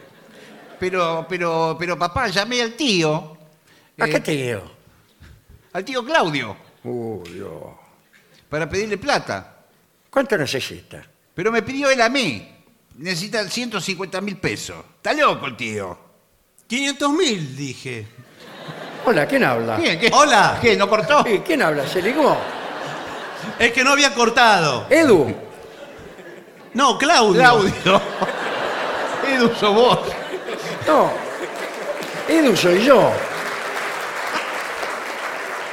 Pero, pero, pero papá, llamé al tío. ¿A eh, qué tío? Al tío Claudio, Uy, Dios. para pedirle plata. ¿Cuánto necesita? Pero me pidió él a mí. Necesita 150 mil pesos. Está loco el tío. 500 mil, dije. Hola, ¿quién habla? ¿Qué, qué? Hola. ¿Qué? ¿No cortó? Sí, ¿Quién habla? ¿Se ligó? Es que no había cortado. Edu. No, Claudio. Claudio. Edu, sos vos. No. Edu soy yo.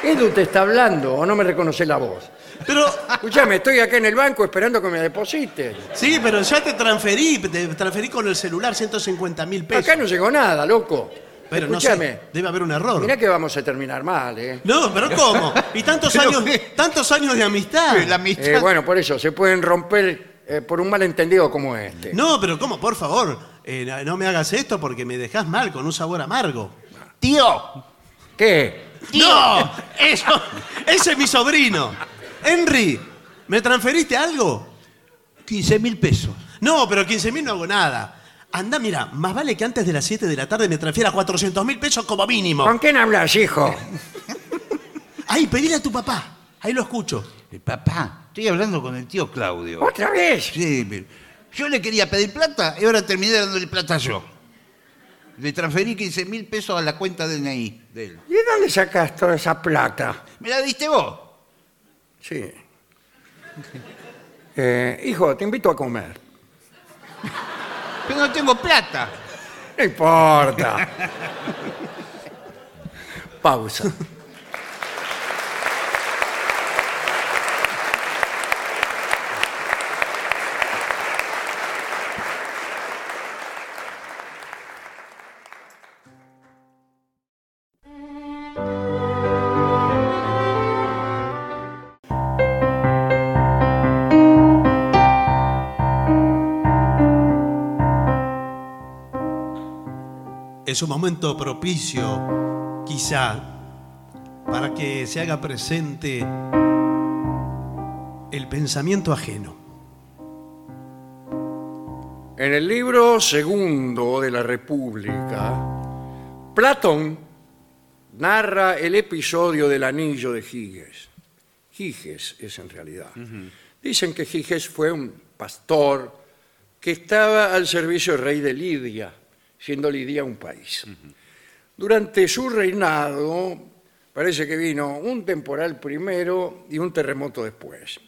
Edu te está hablando o no me reconoce la voz. Pero, Escuchame, estoy acá en el banco esperando que me deposites. sí, pero ya te transferí, te transferí con el celular 150 mil pesos. Acá no llegó nada, loco. Pero no Escúchame. sé, debe haber un error. Mirá que vamos a terminar mal, ¿eh? No, pero ¿cómo? Y tantos Pero años, qué. tantos años de amistad. La amistad. Eh, bueno, por eso, se pueden romper eh, por un malentendido como este. No, pero ¿cómo? Por favor, eh, no- no me hagas esto porque me dejas mal, con un sabor amargo. Tío. ¿Qué? ¡No! Eso, ese es mi sobrino. Henry, ¿me transferiste algo? 15 mil pesos. No, pero 15 mil no hago nada. Anda, mira, más vale que antes de las 7 de la tarde me transfiera 400 mil pesos como mínimo. ¿Con quién hablas, hijo? Ay, pedile a tu papá. Ahí lo escucho. Eh, papá, estoy hablando con el tío Claudio. ¿Otra vez? Sí, pero yo le quería pedir plata y ahora terminé dándole plata yo. Le transferí 15 mil pesos a la cuenta DNI de él. ¿Y de dónde sacas toda esa plata? ¿Me la diste vos? Sí. Eh, hijo, te invito a comer. Pero no tengo plata. No importa. Pausa. Es un momento propicio, quizá, para que se haga presente el pensamiento ajeno. En el libro segundo de la República, Platón narra el episodio del anillo de Giges. Giges es en realidad. Dicen que Giges fue un pastor que estaba al servicio del rey de Lidia, siendo Lidia un país. Durante su reinado, parece que vino un temporal primero y un terremoto después.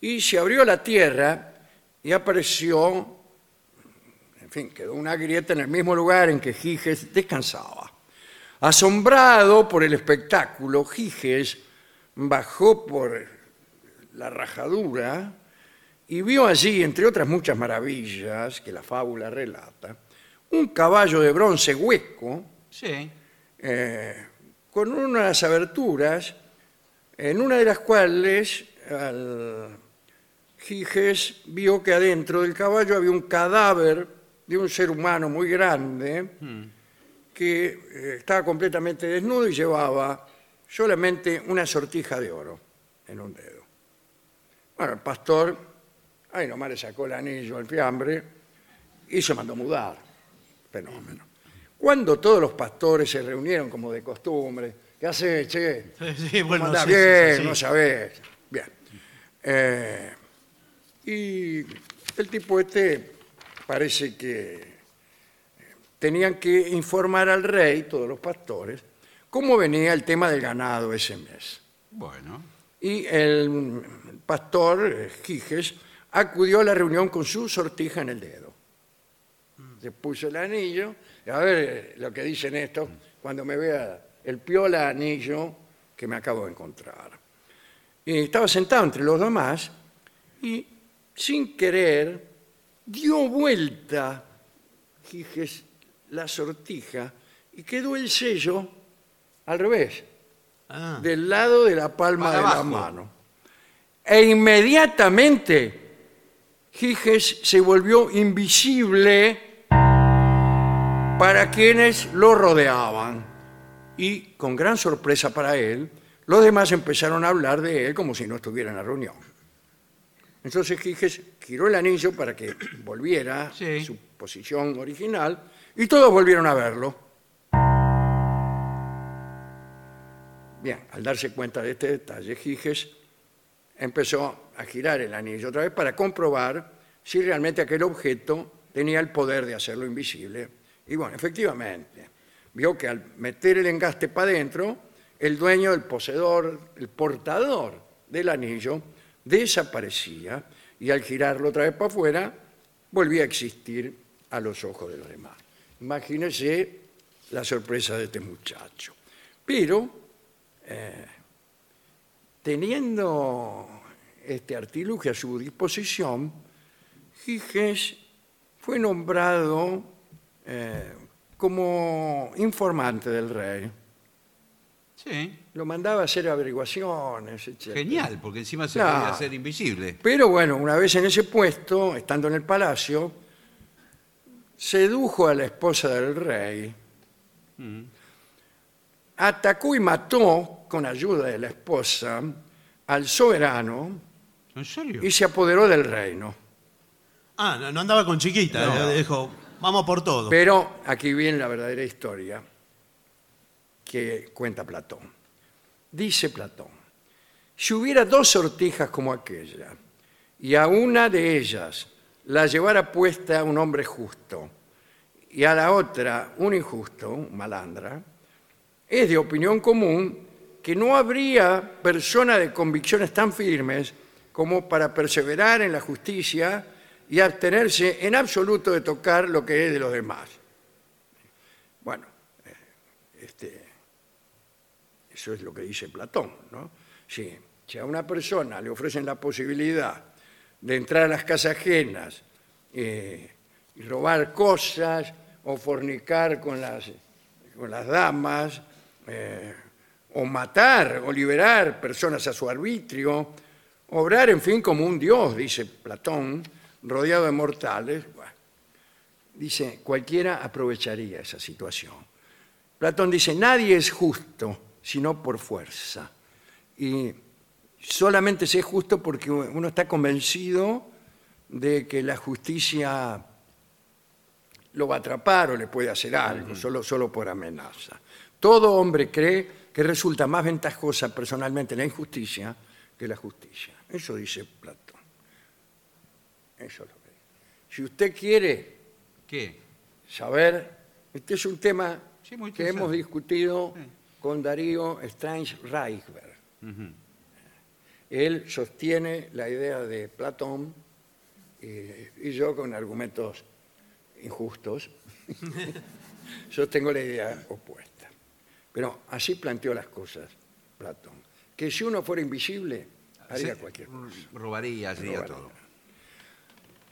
Y se abrió la tierra y apareció, en fin, quedó una grieta en el mismo lugar en que Giges descansaba. Asombrado por el espectáculo, Giges bajó por la rajadura y vio allí, entre otras muchas maravillas que la fábula relata, un caballo de bronce hueco Sí. eh, con unas aberturas, en una de las cuales al Giges vio que adentro del caballo había un cadáver de un ser humano muy grande que eh, estaba completamente desnudo y llevaba solamente una sortija de oro en un dedo. Bueno, el pastor, ahí nomás le sacó el anillo al fiambre y se mandó mudar. Fenómeno. Cuando todos los pastores se reunieron como de costumbre, ¿qué hace, che? Sí, bueno, ¿Cómo sí, sí, bien, sí, sí. no sabés. Bien. Eh, y el tipo este parece que tenían que informar al rey, todos los pastores, cómo venía el tema del ganado ese mes. Bueno. Y el pastor eh, Giges acudió a la reunión con su sortija en el dedo. Se puso el anillo, a ver eh, lo que dicen estos cuando me vea el piola anillo que me acabo de encontrar. Y estaba sentado entre los demás y sin querer dio vuelta Giges la sortija y quedó el sello al revés Ah, del lado de la palma Para de la mano. E inmediatamente Giges se volvió invisible para quienes lo rodeaban. Y con gran sorpresa para él, los demás empezaron a hablar de él como si no estuviera en la reunión. Entonces Giges giró el anillo para que volviera Sí. a su posición original y todos volvieron a verlo. Bien, al darse cuenta de este detalle, Giges empezó a girar el anillo otra vez para comprobar si realmente aquel objeto tenía el poder de hacerlo invisible. Y bueno, efectivamente, vio que al meter el engaste para adentro, el dueño, el poseedor, el portador del anillo desaparecía y al girarlo otra vez para afuera, volvía a existir a los ojos de los demás. Imagínese la sorpresa de este muchacho. Pero eh, teniendo este artilugio a su disposición, Giges fue nombrado eh, como informante del rey. Sí. Lo mandaba a hacer averiguaciones, etc. Genial, porque encima se Claro. podía hacer invisible. Pero bueno, una vez en ese puesto, estando en el palacio, sedujo a la esposa del rey, atacó y mató, con ayuda de la esposa, al soberano ¿En serio? y se apoderó del reino. Ah, no, no andaba con chiquita, No. dijo, vamos por todo. Pero aquí viene la verdadera historia que cuenta Platón. Dice Platón, si hubiera dos sortijas como aquella, y a una de ellas la llevara puesta un hombre justo, y a la otra un injusto, un malandra, es de opinión común que no habría persona de convicciones tan firmes como para perseverar en la justicia y abstenerse en absoluto de tocar lo que es de los demás. Bueno, eh, este, eso es lo que dice Platón, ¿no? Si, si a una persona le ofrecen la posibilidad de entrar a las casas ajenas eh, y robar cosas o fornicar con las, con las damas, eh, o matar o liberar personas a su arbitrio, obrar, en fin, como un dios, dice Platón, rodeado de mortales. Bueno, dice, cualquiera aprovecharía esa situación. Platón dice, nadie es justo sino por fuerza. Y solamente se es justo porque uno está convencido de que la justicia lo va a atrapar o le puede hacer algo, solo, solo por amenaza. todo hombre cree que resulta más ventajosa personalmente la injusticia que la justicia. Eso dice Platón. Eso es lo que dice. Si usted quiere ¿Qué? saber, este es un tema Sí, muy que interesante. hemos discutido con Darío Strange Reichberg. Él sostiene la idea de Platón eh, y yo con argumentos injustos sostengo la idea opuesta. Pero así planteó las cosas Platón, que si uno fuera invisible haría Sí, cualquier cosa. Robaría, haría Robaría. todo.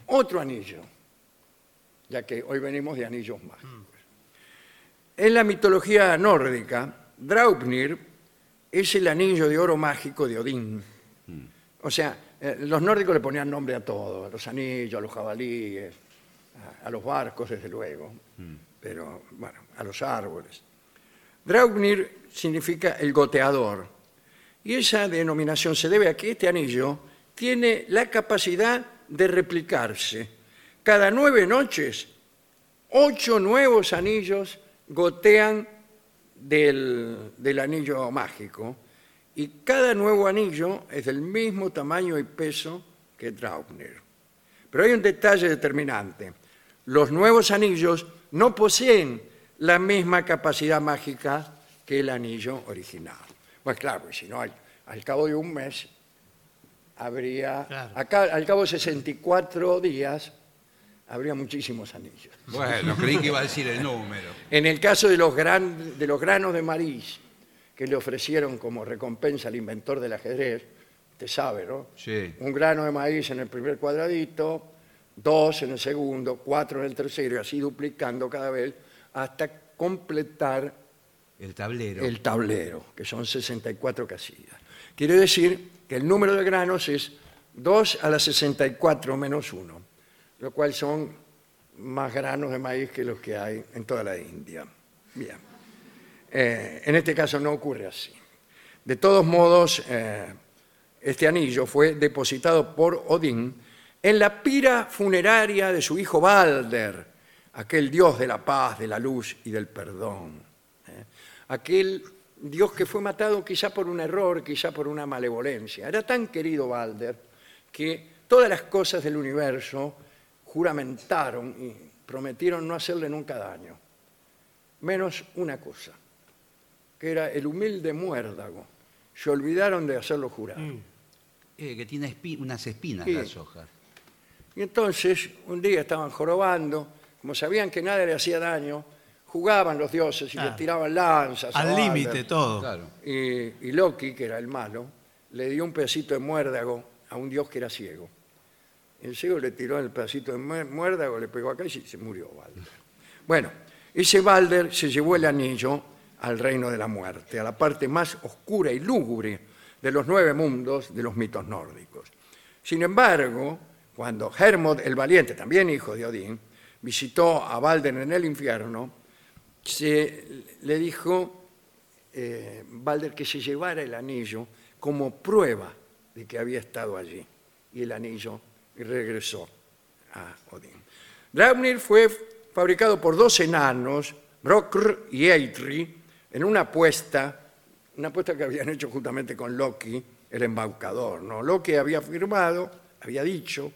Otro anillo, ya que hoy venimos de anillos mágicos. En la mitología nórdica, Draupnir es el anillo de oro mágico de Odín. O sea, eh, los nórdicos le ponían nombre a todo, a los anillos, a los jabalíes, a, a los barcos, desde luego, pero bueno, a los árboles. Draupnir significa el goteador. Y esa denominación se debe a que este anillo tiene la capacidad de replicarse. Cada nueve noches, ocho nuevos anillos gotean del, del anillo mágico y cada nuevo anillo es del mismo tamaño y peso que Draupnir. Pero hay un detalle determinante. Los nuevos anillos no poseen la misma capacidad mágica que el anillo original. Pues claro, si no, al, al cabo de un mes habría, Claro. acá, al cabo de 64 días, habría muchísimos anillos. Bueno, creí que iba a decir el número. En el caso de los, gran- de los granos de maíz que le ofrecieron como recompensa al inventor del ajedrez, usted sabe, ¿no? Sí. Un grano de maíz en el primer cuadradito, dos en el segundo, cuatro en el tercero, y así duplicando cada vez hasta completar El tablero. el tablero, que son 64 casillas. Quiere decir que el número de granos es 2 a la 64 menos 1, lo cual son más granos de maíz que los que hay en toda la India. Bien. Eh, en este caso no ocurre así. De todos modos, eh, este anillo fue depositado por Odín en la pira funeraria de su hijo Balder, aquel dios de la paz, de la luz y del perdón. ¿eh? Aquel dios que fue matado quizá por un error, quizá por una malevolencia. Era tan querido Balder que todas las cosas del universo juramentaron y prometieron no hacerle nunca daño, menos una cosa, que era el humilde muérdago. Se olvidaron de hacerlo jurar. Eh, que tiene espi- unas espinas Sí. las hojas. Y entonces, un día estaban jorobando, como sabían que nada le hacía daño, jugaban los dioses y Claro. le tiraban lanzas. a Al Balder. límite todo. Claro. Y, y Loki, que era el malo, le dio un pedacito de muérdago a un dios que era ciego. El ciego le tiró el pedacito de mu- muérdago, le pegó acá y se, se murió Balder. Bueno, ese Balder se llevó el anillo al reino de la muerte, a la parte más oscura y lúgubre de los nueve mundos de los mitos nórdicos. Sin embargo, cuando Hermod el Valiente, también hijo de Odín, visitó a Balder en el infierno, se le dijo eh, Balder que se llevara el anillo como prueba de que había estado allí. Y el anillo regresó a Odín. Draupnir fue fabricado por dos enanos, Brokr y Eitri, en una apuesta, una apuesta que habían hecho justamente con Loki, el embaucador. ¿no? Loki había afirmado, había dicho,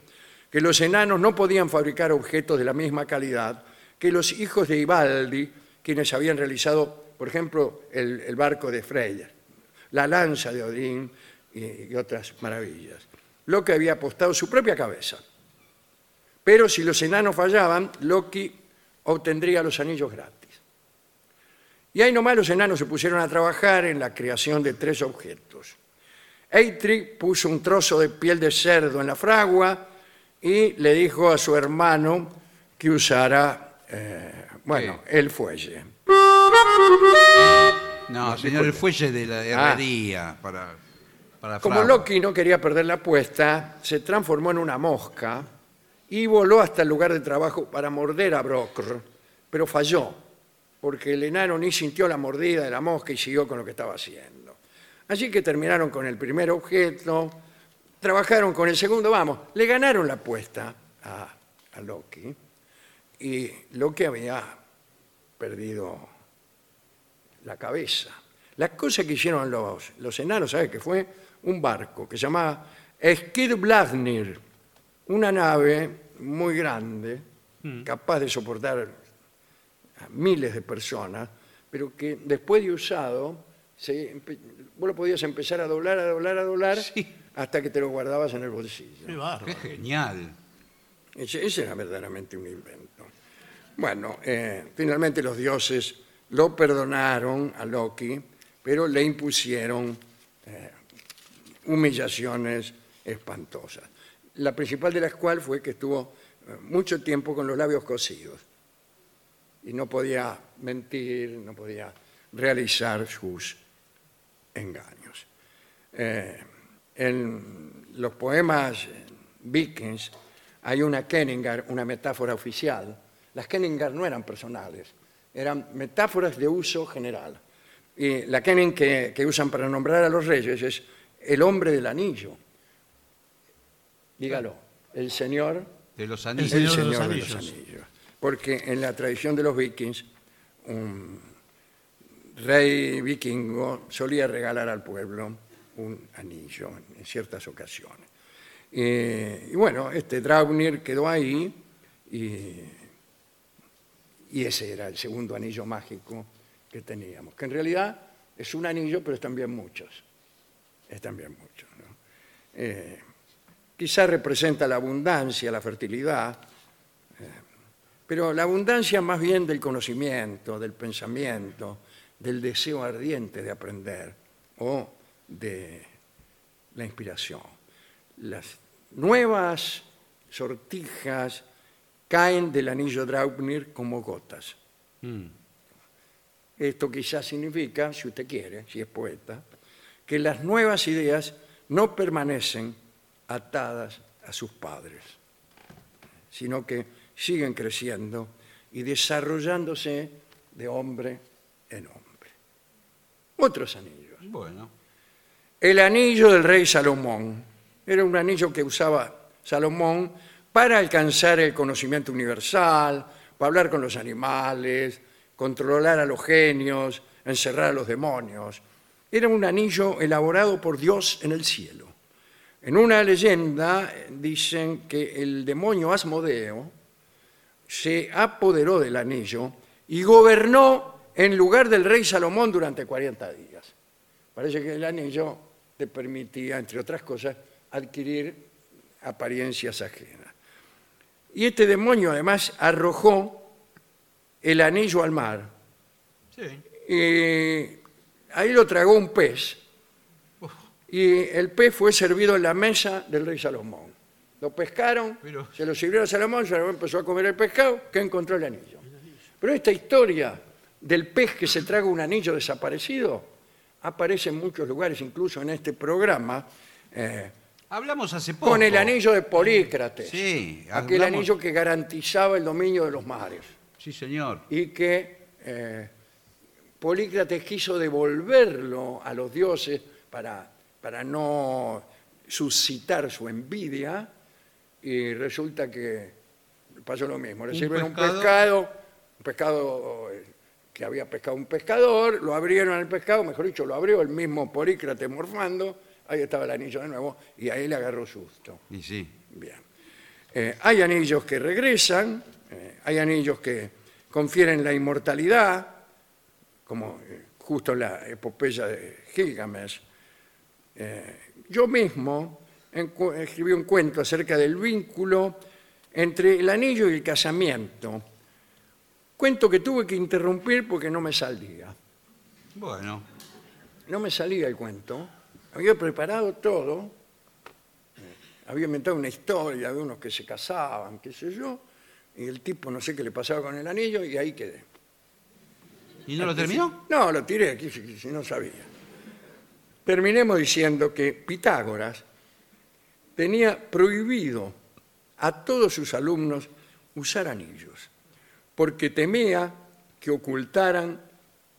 que los enanos no podían fabricar objetos de la misma calidad que los hijos de Ibaldi, quienes habían realizado, por ejemplo, el, barco de Freyr, la lanza de Odín y, y otras maravillas. Loki había apostado su propia cabeza. Pero si los enanos fallaban, Loki obtendría los anillos gratis. Y ahí nomás los enanos se pusieron a trabajar en la creación de tres objetos. Eitri puso un trozo de piel de cerdo en la fragua y le dijo a su hermano que usara, eh, bueno, el fuelle. No, señor, el fuelle de la herrería para, para Ah. Como. Loki no quería perder la apuesta, se transformó en una mosca y voló hasta el lugar de trabajo para morder a Brokr, pero falló, porque el enano ni sintió la mordida de la mosca y siguió con lo que estaba haciendo. Así que terminaron con el primer objeto, trabajaron con el segundo, vamos, le ganaron la apuesta a, a Loki y Loki había perdido la cabeza. La cosa que hicieron los, los enanos, ¿sabes qué fue? Un barco que se llamaba Skidbladnir, una nave muy grande, capaz de soportar a miles de personas, pero que después de usado, se vos lo podías empezar a doblar, a doblar, a doblar, hasta que te lo guardabas en el bolsillo. Qué. Qué genial. Ese, ese era verdaderamente un invento. Bueno, eh, finalmente los dioses lo perdonaron a Loki, pero le impusieron eh, humillaciones espantosas. La principal de las cuales fue que estuvo eh, mucho tiempo con los labios cosidos y no podía mentir, no podía realizar sus engaños. En los poemas vikings hay una Kenningar, una metáfora oficial. Las Kenningar no eran personales, eran metáforas de uso general. Y la Kenning que, que usan para nombrar a los reyes es el hombre del anillo. Dígalo, el señor De los El anillos. el Señor de los Señor de los Anillos. Porque en la tradición de los vikings, un rey vikingo solía regalar al pueblo un anillo en ciertas ocasiones. Eh, y bueno, este Draupnir quedó ahí y, y ese era el segundo anillo mágico que teníamos, que en realidad es un anillo, pero es también muchos. Es también muchos. Eh, quizás representa la abundancia, la fertilidad, eh, pero la abundancia más bien del conocimiento, del pensamiento, del deseo ardiente de aprender o de la inspiración. Las nuevas sortijas caen del anillo Draupnir como gotas. Esto quizás significa, si usted quiere, si es poeta, que las nuevas ideas no permanecen atadas a sus padres, sino que siguen creciendo y desarrollándose de hombre en hombre. Otros anillos. Bueno. El anillo del rey Salomón era un anillo que usaba Salomón para alcanzar el conocimiento universal, para hablar con los animales, controlar a los genios, encerrar a los demonios. Era un anillo elaborado por Dios en el cielo. En una leyenda dicen que el demonio Asmodeo se apoderó del anillo y gobernó en lugar del rey Salomón durante 40 días. Parece que el anillo te permitía, entre otras cosas, adquirir apariencias ajenas. Y este demonio además arrojó el anillo al mar. Y ahí lo tragó un pez. Y el pez fue servido en la mesa del rey Salomón. Lo pescaron, Pero- se lo sirvieron a Salomón, Salomón empezó a comer el pescado, que encontró el anillo. Pero esta historia del pez que se traga un anillo desaparecido aparece en muchos lugares, incluso en este programa, eh, Hablamos hace poco. con el anillo de Polícrates. Sí, aquel hablamos- anillo que garantizaba el dominio de los mares Sí, señor. y que eh, Polícrates quiso devolverlo a los dioses para, para no suscitar su envidia y resulta que pasó lo mismo. Le Un sirven un pescado. un pescado eh, que había pescado un pescador, lo abrieron el pescado, mejor dicho, lo abrió el mismo Polícrates morfando, ahí estaba el anillo de nuevo y ahí le agarró susto. Y sí. Bien. Eh, hay anillos que regresan, eh, hay anillos que confieren la inmortalidad, como eh, justo la epopeya de Gilgamesh. Yo mismo escribí un cuento acerca del vínculo entre el anillo y el casamiento. Cuento que tuve que interrumpir porque no me salía. Bueno. No me salía el cuento. Había preparado todo. Había inventado una historia de unos que se casaban, qué sé yo. Y el tipo no sé qué le pasaba con el anillo y ahí quedé. ¿Y no lo terminó? No, lo tiré aquí si no sabía. Terminemos diciendo que Pitágoras tenía prohibido a todos sus alumnos usar anillos, porque temía que ocultaran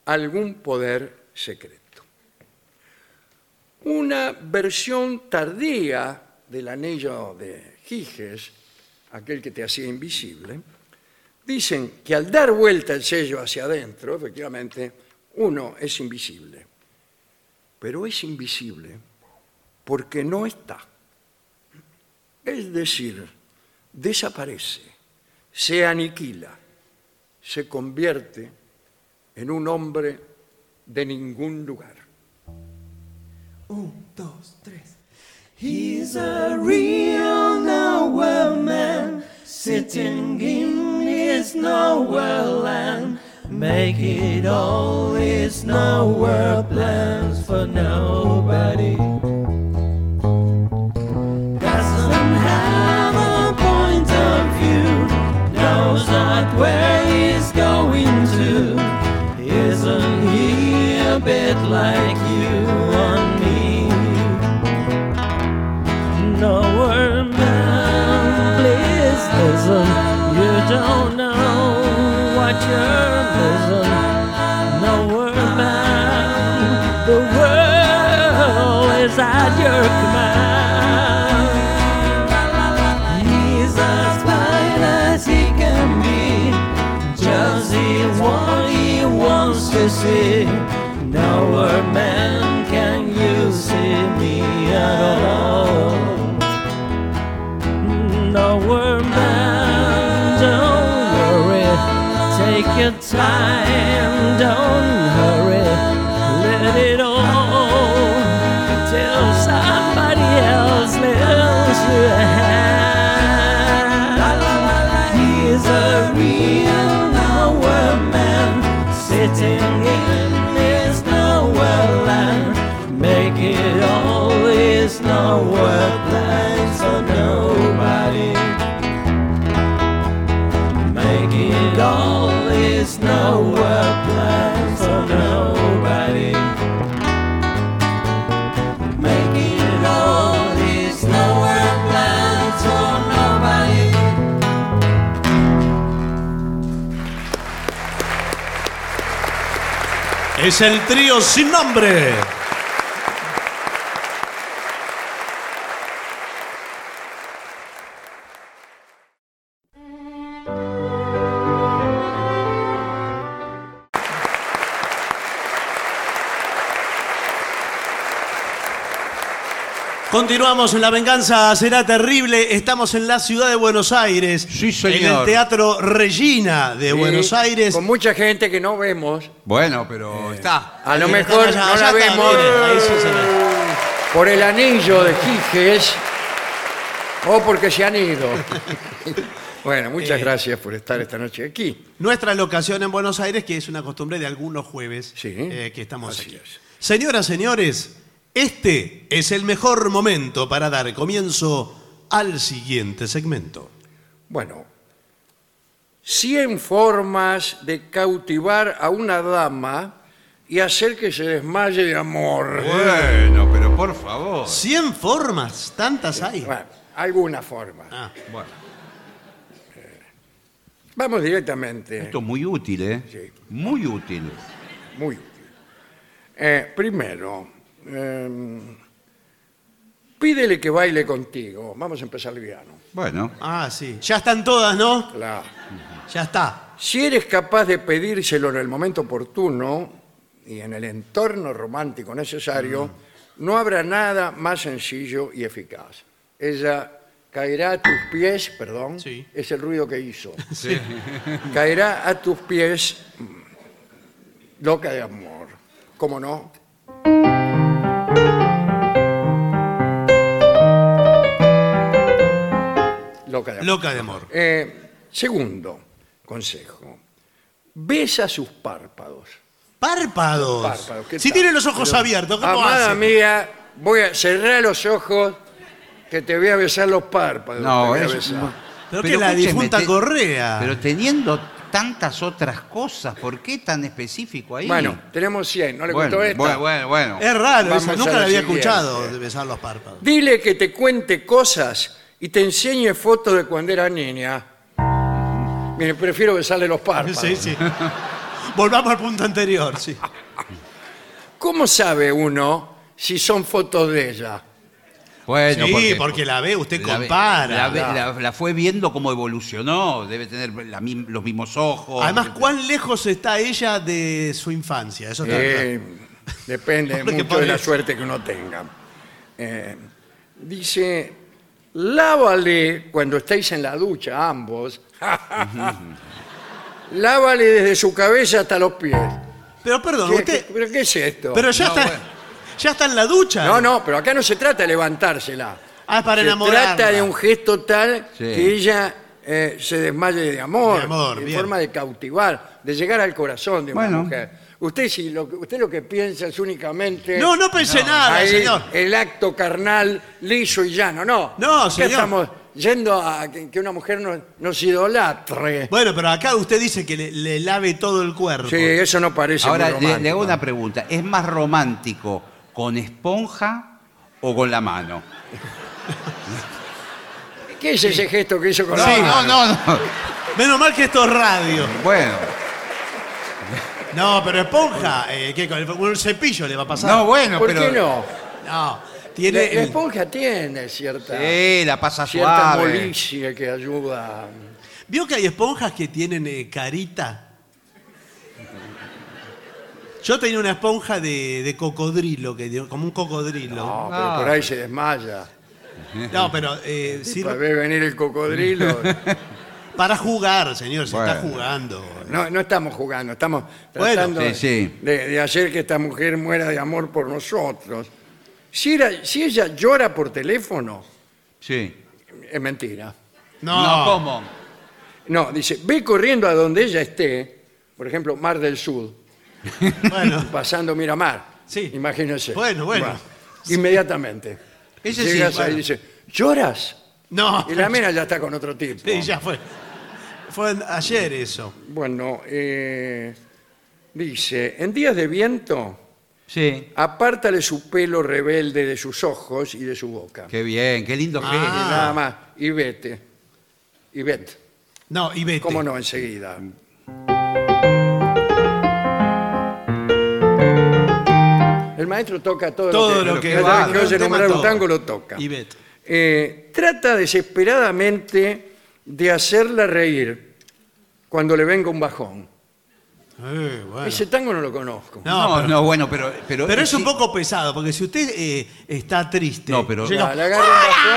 algún poder secreto. Una versión tardía del anillo de Giges, aquel que te hacía invisible, dicen que al dar vuelta el sello hacia adentro, efectivamente, Uno es invisible, pero es invisible porque no está. Es decir, desaparece, se aniquila, se convierte en un hombre de ningún lugar. Un, dos, tres. He's a real nowhere man, sitting in his nowhere land. Make it all his nowhere plans for nobody. Doesn't have a point of view, knows not where he's going to. Isn't he a bit like listen. You don't know what you're missing. Nowhere man, the world is at your command. He's as fine as he can be, just what he wants to see. Nowhere man can you see me at all. Nowhere your time, don't hurry, let it all till somebody else lifts your hand. He's a real nowhere man, sitting in his nowhere land, make it all his nowhere Es el trío sin nombre. Continuamos en La Venganza Será Terrible. Estamos en la ciudad de Buenos Aires. Sí, En señor. el Teatro Regina de Buenos Aires. Con mucha gente que no vemos. Bueno, pero está. A lo mejor está, no allá la está, vemos mire, ahí sí se ve. por el anillo de Quijes o porque se han ido. bueno, muchas Eh, gracias por estar esta noche aquí. Nuestra locación en Buenos Aires, que es una costumbre de algunos jueves Sí, eh, que estamos así aquí. es. Señoras, señores, este es el mejor momento para dar comienzo al siguiente segmento. Bueno, 100 formas de cautivar a una dama y hacer que se desmaye de amor. Bueno, pero por favor. ¿100 formas? ¿Tantas hay? Bueno, alguna forma. Ah, Bueno, Vamos directamente. esto es muy útil, ¿eh? Sí. Muy útil. Muy útil. Eh, primero, eh, pídele que baile contigo. Vamos a empezar liviano. Bueno, ah, sí. Ya están todas, ¿no? Claro. Ya está. Si eres capaz de pedírselo en el momento oportuno y en el entorno romántico necesario, no habrá nada más sencillo y eficaz. Ella caerá a tus pies, perdón, Sí. es el ruido que hizo. caerá a tus pies mm, loca de amor. ¿Cómo no? Loca de amor. Loca de amor. Eh, segundo consejo. Besa sus párpados. Párpados. Párpados, ¿qué Si tal? tiene los ojos abiertos, ¿cómo Amada hace? mía, voy a cerrar los ojos que te voy a besar los párpados. te no, voy a es. besar. Pero que la escúcheme, difunta te- Correa. Pero teniendo tantas otras cosas, ¿por qué tan específico ahí? Bueno, tenemos 100, ¿no le bueno, gustó esta? bueno, bueno, bueno. Es raro, Vamos esa, a nunca la la había siguiente. escuchado de besar los párpados. Dile que te cuente cosas y te enseñe fotos de cuando era niña. Mire, prefiero besarle los párpados. Sí, sí. Volvamos al punto anterior, sí. ¿Cómo sabe uno si son fotos de ella? Bueno, sí, porque, porque, la ve, usted la ve- compara. La, ve- la- la fue viendo cómo evolucionó, debe tener la mi- los mismos ojos. Además, ¿cuán lejos está ella de su infancia? Eso está Eh, depende Porque mucho de la suerte que uno tenga. Eh, dice, lávale cuando estéis en la ducha, ambos. lávale desde su cabeza hasta los pies. Pero perdón, ¿Qué- usted. qué- ¿Pero qué es esto? Pero ya No, está. bueno. Ya está en la ducha. No, no, pero acá no se trata de levantársela. Ah, es para se enamorarla. trata de un gesto tal Sí. que ella eh, se desmaye de amor, De amor, en bien. forma de cautivar, de llegar al corazón de una Bueno. mujer. Usted si lo, que- usted lo que piensa es únicamente No, no pensé nada, ahí, señor. el acto carnal liso y llano, no. No, Acá señor. estamos yendo a que, que una mujer nos, nos idolatre. Bueno, pero acá usted dice que le, le lave todo el cuerpo. Sí, eso no parece Ahora muy le, le romántico. hago una pregunta. ¿Es más romántico con esponja o con la mano? ¿Qué es ese gesto que hizo con No, la no, mano? no, no. Menos mal que esto es radio. Bueno, No, pero esponja, eh, ¿qué? Con el, con el cepillo le va a pasar. no, bueno, ¿Por pero. qué no? No, La, tiene. la el- esponja tiene cierta, Sí, la pasa cierta suave. molicie que ayuda. ¿Vio que hay esponjas que tienen eh, carita? Yo tenía una esponja de, de cocodrilo, que dio- como un cocodrilo. No, No, pero por ahí se desmaya. pero eh, Ve venir el cocodrilo. para jugar, señor, se Bueno. está jugando. No, no estamos jugando, estamos Bueno, tratando sí, sí. De, de hacer que esta mujer muera de amor por nosotros. Si, era- si ella llora por teléfono, Sí. es mentira. No, ¿cómo? No, dice, ve corriendo a donde ella esté, por ejemplo, Mar del Sur, Bueno, pasando Miramar. Sí. Imagínense. Bueno, bueno. Inmediatamente. Ese sí, Llegas ahí bueno. y dice, ¿lloras? no. Y la mina ya está con otro tipo. Sí, ya fue. Fue ayer eso. Bueno, eh, dice, en días de viento, Sí. apártale su pelo rebelde de sus ojos y de su boca. Qué bien, qué lindo Ah. Y gesto. nada más, y vete. Y vete. No, y vete. ¿Cómo no? Enseguida. El maestro toca todo, Todo lo que cada va, vez que oye el tema nombrar un todo. tango lo toca. Y vete. Eh, trata desesperadamente de hacerla reír cuando le venga un bajón. Eh, bueno. Ese tango no lo conozco. No, No, pero- no, bueno, pero. Pero, Pero es un poco pesado, porque si usted eh, está triste. No, pero- Ya, llega- le agarra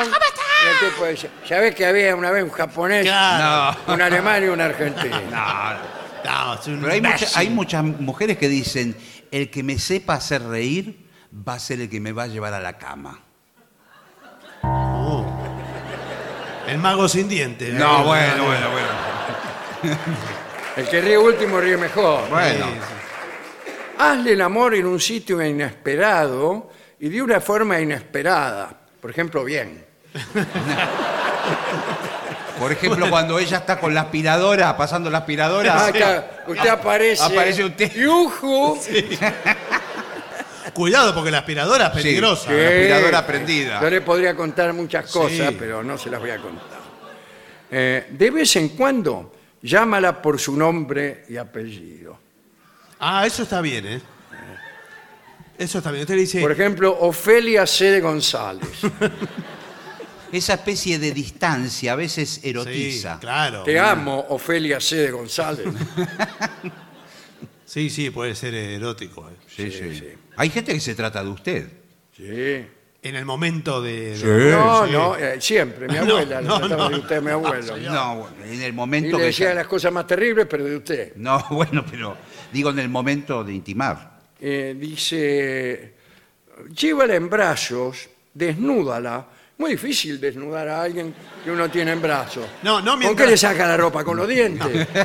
un bajón y el tipo dice, ¿sabés que había una vez un japonés, Claro. un alemán y un argentino? No, es un Pero hay, mucha- imbécil. hay muchas mujeres que dicen: el que me sepa hacer reír va a ser el que me va a llevar a la cama. Oh. El mago sin dientes. No, Eh, bueno, bueno, bueno. El que ríe último ríe mejor. Bueno. Hazle el amor en un sitio inesperado y de una forma inesperada. Por ejemplo, bien. Por ejemplo, cuando ella está con la aspiradora, pasando la aspiradora. Acá, usted aparece. Aparece usted. ¡Yujú! Cuidado, porque la aspiradora es peligrosa. sí. aspiradora prendida. Yo le podría contar muchas cosas, Sí. pero no se las voy a contar. Eh, de vez en cuando, llámala por su nombre y apellido. Ah, eso está bien, ¿eh? Eso está bien. Usted le dice. Por ejemplo, Ofelia C. de González. Esa especie de distancia a veces sí, erotiza. claro. Te amo, Ofelia C. de González. Sí, sí, puede ser erótico. ¿eh? Sí, sí. Hay gente que se trata de usted. Sí. En el momento de. de- No, sí. no, eh, siempre. Mi No, abuela, le no, trataba no. de usted, mi abuelo. No, bueno, en el Y momento le que. decía ya- las cosas más terribles, pero de usted. No, bueno, pero digo en el momento de intimar. Eh, dice, llévala en brazos, desnúdala. Muy difícil desnudar a alguien que uno tiene en brazos. No, no ¿Con mientras- qué le saca la ropa? ¿Con los dientes?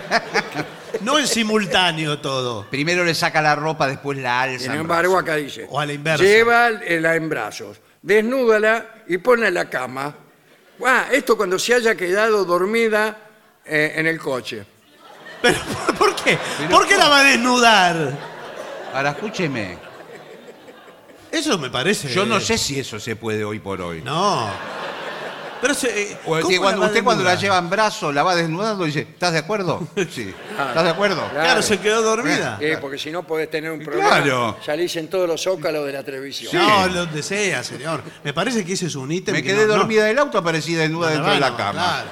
No en simultáneo todo. Primero le saca la ropa, después la alza. Sin embargo, acá dice, O a la inversa. llévala en brazos, desnúdala y ponla en la cama. Ah, esto cuando se haya quedado dormida eh, en el coche. Pero, ¿por qué? ¿Por qué la va a desnudar? Ahora, escúcheme. Eso me parece. Yo no sé si eso se puede hoy por hoy. No. Pero se- eh, O ¿cómo que cuando, va a usted cuando la desnudar? lleva en brazo, la va desnudando y dice, ¿estás de acuerdo? Sí. ¿Estás de acuerdo? Claro, se quedó dormida. Eh, porque si no podés tener un problema. Claro. Salís en todos los zócalos de la televisión. No, donde sea, señor. Me parece que ese es un ítem Me que quedé no- no- dormida del auto, aparecí desnuda dentro de la cama. claro.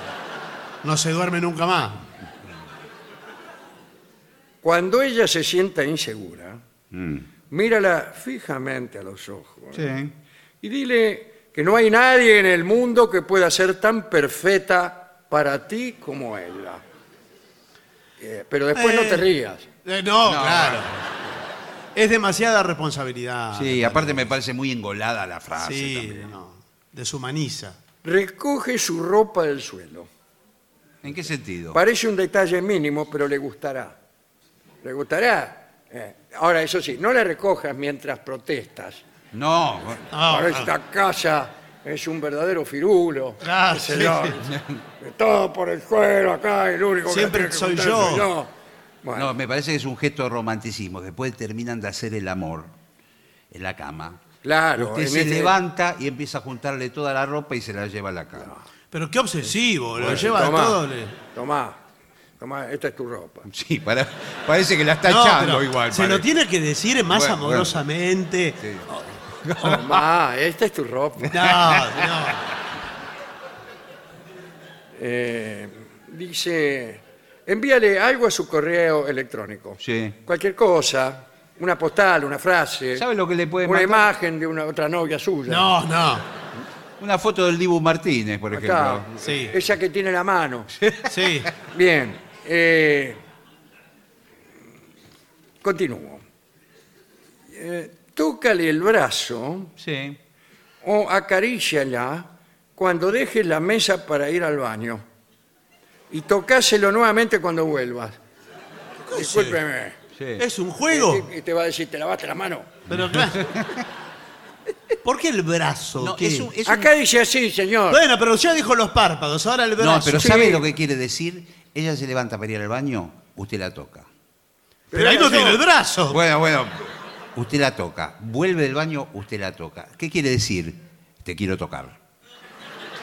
No se duerme nunca más. Cuando ella se sienta insegura, mírala fijamente a los ojos Sí. y dile que no hay nadie en el mundo que pueda ser tan perfecta para ti como ella. Eh, pero después no Eh. te rías. Eh, no, No, claro. Es demasiada responsabilidad. Sí, aparte me parece muy engolada la frase. Sí, también. no. Deshumaniza. Recoge su ropa del suelo. ¿En qué sentido? Parece un detalle mínimo, pero le gustará. ¿Le gustará? Eh, ahora, eso sí, no la recojas mientras protestas. No, Ah, esta casa es un verdadero firulo. Ah, sí. Todo por el suelo acá, el único que Siempre tiene que soy contar yo. soy yo. Bueno, no, me parece que es un gesto de romanticismo. Después terminan de hacer el amor en la cama. claro. Usted en se este- levanta y empieza a juntarle toda la ropa y se la lleva a la cama. Pero qué obsesivo, lo Bueno, lleva tomá, todo. le- Tomá, tomá, esta es tu ropa. Sí, para- parece que la está No, echando pero igual. Se lo parece. tiene que decir más Bueno, amorosamente. Sí. Tomá, esta es tu ropa. No, no. Eh, dice, envíale algo a su correo electrónico. Sí. Cualquier cosa, una postal, una frase. ¿Sabe lo que le puede Una imagen de una otra novia suya. No, no. Una foto del Dibu Martínez, por ejemplo. Acá, Sí. esa que tiene la mano. Sí. Bien, eh, continúo. Eh, tócale el brazo Sí. o acaríciala cuando dejes la mesa para ir al baño. Y tocáselo nuevamente cuando vuelvas. Discúlpeme. sí. Es un juego. Y, te va a decir, ¿te lavaste la mano? Pero claro. ¿Por qué el brazo? No, ¿Qué? es un- es un- Acá dice así, señor. Bueno, pero ya dijo los párpados, ahora el brazo. No, pero Sí. ¿sabe lo que quiere decir? Ella se levanta para ir al baño, usted la toca. Pero ahí no yo- tiene el brazo. Bueno, bueno. Usted la toca. Vuelve del baño, usted la toca. ¿Qué quiere decir? Te quiero tocar.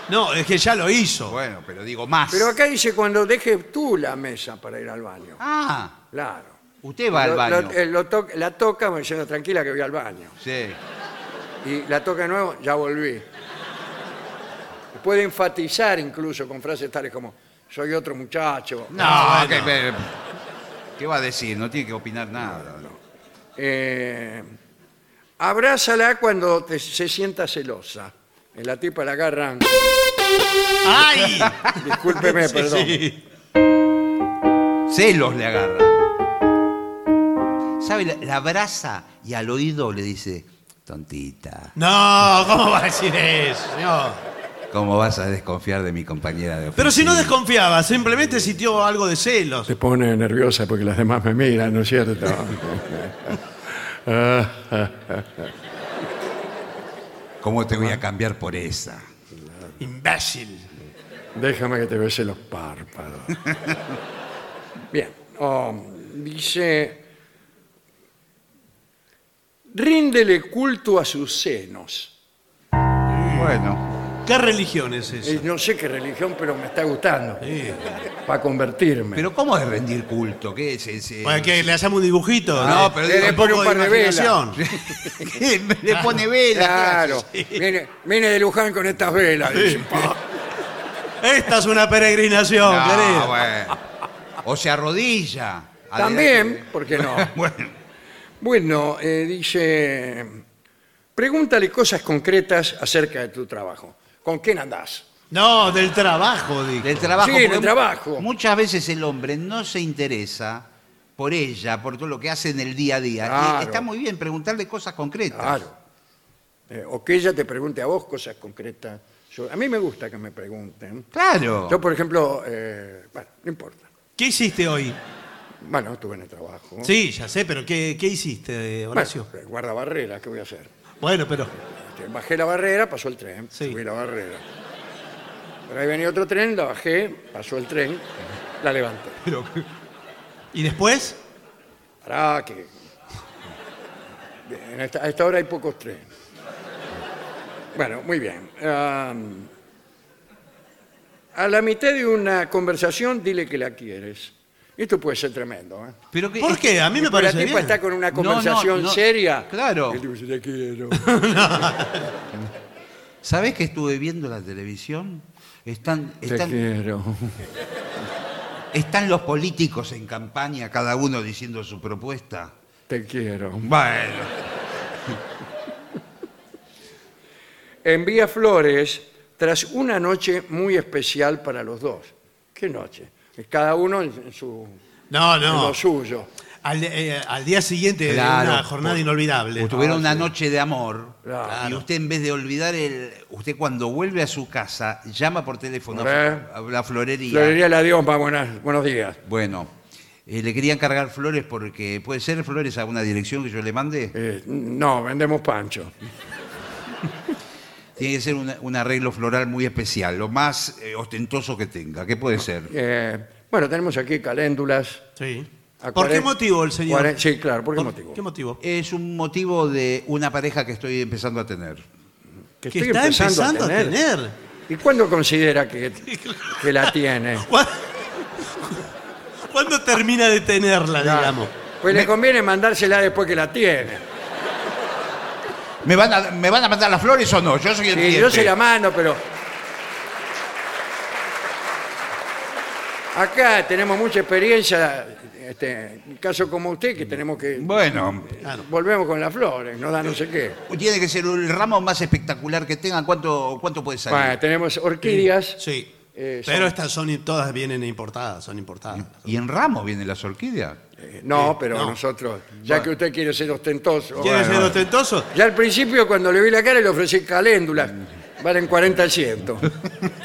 No, es que ya lo hizo. Bueno, pero digo más. Pero acá dice cuando dejes tú la mesa para ir al baño. Ah, Claro. usted va al Lo- baño. lo- eh, lo to- la toca diciendo tranquila que voy al baño. Sí. Y la toca de nuevo, ya volví. Puede enfatizar incluso con frases tales como soy otro muchacho. No, ¿qué, bueno. qué va a decir? No tiene que opinar nada. Eh, abrázala cuando te- se sienta celosa. En la tipa la agarran. ¡Ay! Discúlpeme, Sí, perdón. sí. Celos le agarra. ¿Sabe? La, la abraza y al oído le dice, tontita, No, ¿cómo va a decir eso, señor? ¿Cómo vas a desconfiar de mi compañera de oficina? Pero si no desconfiaba, simplemente sintió algo de celos. Se pone nerviosa porque las demás me miran, ¿no es cierto? ¿Cómo te voy a cambiar por esa? Imbécil. Déjame que te bese los párpados. Bien. oh, dice. Ríndele culto a sus senos. Bueno, ¿Qué religión es esa? Eh, no sé qué religión, pero me está gustando. Sí. Para convertirme. pero ¿cómo es rendir culto? ¿Qué es ese? Pues que le hacemos un dibujito. No, pero Le- digo, pone un par de velas. imaginación. le pone vela. Claro. Viene, viene de Luján con estas velas. dice, pa. Esta es una peregrinación, No, querido. bueno. O se arrodilla. También, ¿por qué no? bueno. Bueno, eh, dice, pregúntale cosas concretas acerca de tu trabajo. ¿Con quién andás? No, del trabajo, digo. Del trabajo. Sí, del trabajo. Muchas veces el hombre no se interesa por ella, por todo lo que hace en el día a día. Y está muy bien preguntarle cosas concretas. Claro. Eh, o que ella te pregunte a vos cosas concretas. Yo- a mí me gusta que me pregunten. Claro. Yo, por ejemplo, eh, bueno, no importa. ¿Qué hiciste hoy? Bueno, estuve en el trabajo. Sí, ya sé, pero ¿qué, qué hiciste, Horacio? Bueno, guarda barrera, ¿qué voy a hacer? Bueno, pero. Bajé la barrera, pasó el tren, Sí. subí la barrera. Pero ahí venía otro tren, la bajé, pasó el tren, la levanté. ¿Y después? Pará, que. Bien, a esta, a esta hora hay pocos trenes. Bueno, muy bien. Am, A la mitad de una conversación, dile que la quieres. Esto puede ser tremendo. ¿eh? Pero que, ¿Por qué? A mí me la parece tipa bien. está con una No, conversación no, no. seria. Claro. Y él dice, te quiero. ¿Sabés que estuve viendo la televisión? Están, Te están, quiero. están los políticos en campaña, cada uno diciendo su propuesta. Te quiero. Bueno. Envía flores tras una noche muy especial para los dos. ¿Qué noche? Cada uno en en su, No, en no. lo suyo. Al, eh, al día siguiente de una jornada por- inolvidable. O tuvieron Ah, una sí. noche de amor. Claro. Y usted en vez de olvidar el. Usted cuando vuelve a su casa, llama por teléfono ¿Eh? a la florería. Florería La Diompa, buenas, buenos días. Bueno, eh, le querían cargar flores porque. ¿Puede ser flores a una dirección que yo le mande? Eh, no, vendemos pancho. Tiene que ser una- un arreglo floral muy especial, lo más eh, ostentoso que tenga. ¿Qué puede ser? Eh, bueno, tenemos aquí caléndulas. Sí. A ¿Por qué 40 motivo el señor? cuaren- sí, claro, ¿por qué motivo? ¿Qué motivo? Es un motivo de una pareja que estoy empezando a tener. Que Que estoy está empezando a tener. ¿Y cuándo considera que, que la tiene? ¿Cuá- ¿Cuándo termina de tenerla, digamos? Pues le conviene mandársela después que la tiene. ¿Me van, a, ¿Me van a mandar las flores o no? Yo soy el Sí, cliente. yo se la mando, pero. Acá tenemos mucha experiencia, este, en caso como usted, que tenemos que. Bueno, Volvemos con las flores, no da no sé qué. tiene que ser el ramo más espectacular que tengan. ¿Cuánto, cuánto puede salir? Bueno, tenemos orquídeas. Sí. Eh, Pero son- estas son todas vienen importadas, son importadas. ¿Y en ramo vienen las orquídeas? Eh, no, pero no. nosotros, ya que usted quiere ser ostentoso. ¿Quiere ser ostentoso? Ya al principio, cuando le vi la cara, le ofrecí caléndulas. Valen 40 al ciento.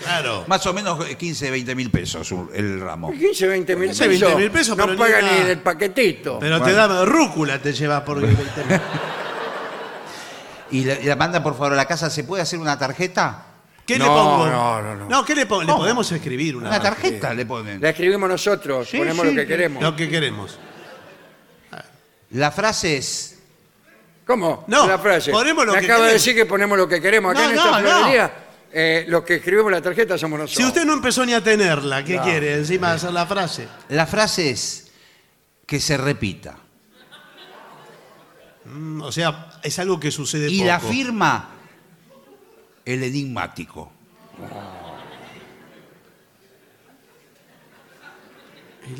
Claro. Más o menos 15, 20 mil pesos el ramo. 15, 20 mil 15, pesos. 20 mil pesos, no pero paga ni ni una- del paquetito. Pero te da rúcula, te llevas por 20 mil. ¿Y la, y la manda por favor a la casa? ¿Se puede hacer una tarjeta? ¿Qué le No, pongo? no, no, no. ¿qué le pongo? Le podemos escribir una, Una tarjeta le ponen. La escribimos nosotros, Sí, ponemos sí, lo que queremos. Lo que queremos. La frase es... ¿Cómo? No, la frase. ponemos lo Me que acaba de queremos. decir que ponemos lo que queremos. Acá No, en esta no, no. florería, eh, los que escribimos la tarjeta somos nosotros. Si usted no empezó ni a tenerla, ¿qué quiere? Encima de hacer la frase. La frase es que se repita. Mm, o sea, es algo que sucede Y poco. la firma el enigmático.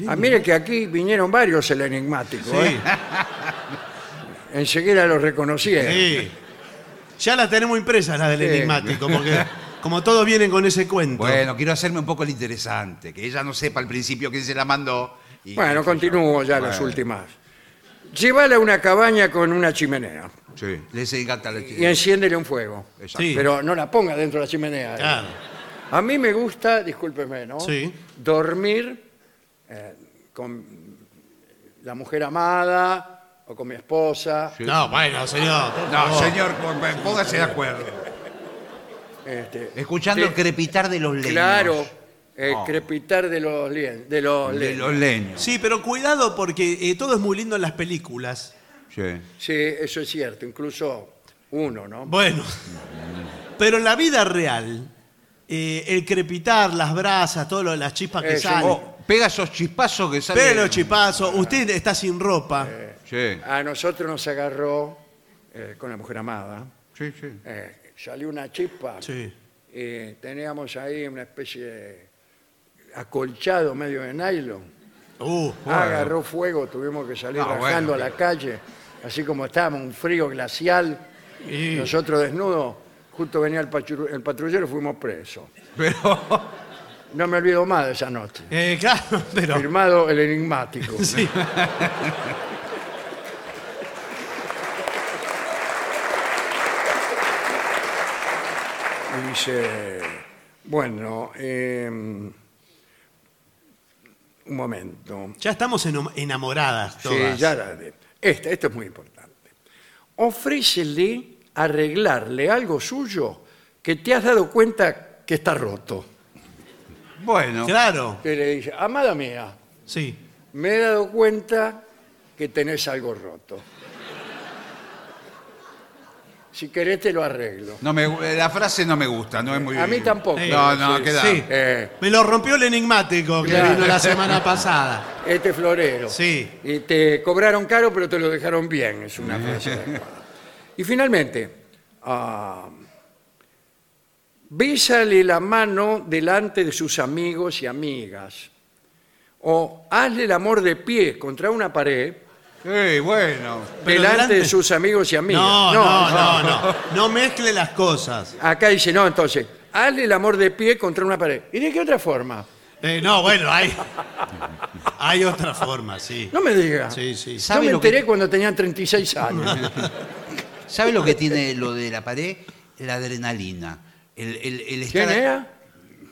Ah, mire que aquí vinieron varios el enigmático. Sí, ¿eh? Enseguida los reconocieron. sí. Ya la tenemos impresa, la del Sí. enigmático, porque como todos vienen con ese cuento. Bueno, quiero hacerme un poco el interesante, que ella no sepa al principio quién se la mandó. y- Bueno, continúo ya las Bueno, últimas. Llévala a una cabaña con una chimenea Sí, les encanta la y enciéndele un fuego. Exacto. Sí. Pero no la ponga dentro de la chimenea. ¿eh? Claro. A mí me gusta, discúlpeme, ¿no? Sí. Dormir eh, con la mujer amada o con mi esposa. No, bueno, señor. No, señor, pó- póngase de acuerdo. este, Escuchando Sí. el crepitar de los leños. Claro, el No. crepitar de los, lien- de los De leños. los leños. Sí, pero cuidado porque eh, todo es muy lindo en las películas. Sí. Sí, eso es cierto, incluso uno, ¿no? Bueno, pero en la vida real, eh, el crepitar, las brasas, todas las chispas que Eso. salen, Oh, pega esos chispazos que salen. pelo, chipazos, usted está sin ropa. Sí, A nosotros nos agarró eh, con la mujer amada. sí, sí. eh, salió una chispa. Sí. y teníamos ahí una especie de acolchado medio de nylon. Uh, Agarró fuego, tuvimos que salir bajando bueno, a la calle, así como estábamos, un frío glacial, y- nosotros desnudos, justo venía el, pachu- el patrullero y fuimos presos. Pero No me olvido más de esa noche. eh, claro, pero... Firmado el enigmático. Sí. Y dice, bueno, eh, un momento. Ya estamos eno- enamoradas Sí, todas. ya la de- Esta, esto es muy importante. Ofrécele arreglarle algo suyo que te has dado cuenta que está roto. Bueno, Claro, Que le dice, amada mía, sí. me he dado cuenta que tenés algo roto. Si querés te lo arreglo. No me, gu- eh, la frase no me gusta, no es muy A mí tampoco. No, no, Sí. queda. Sí. Eh, Me lo rompió el enigmático que Claro. vino la semana pasada. este florero. Sí. Y te cobraron caro, pero te lo dejaron bien. Es una frase adecuada. Y finalmente, ah, bésale la mano delante de sus amigos y amigas. O hazle el amor de pie contra una pared Sí, bueno. Pero delante delante- de sus amigos y amigas. No, no, no, no. No mezcle las cosas. Acá dice, no, entonces, hazle el amor de pie contra una pared. ¿Y de qué otra forma? Eh, no, bueno, hay, hay otra forma, sí. No me diga. Sí, sí. Yo ¿Sabe me lo que- enteré cuando tenía 36 años. ¿Sabe lo que tiene lo de la pared? La adrenalina. El, el, el ¿Quién era?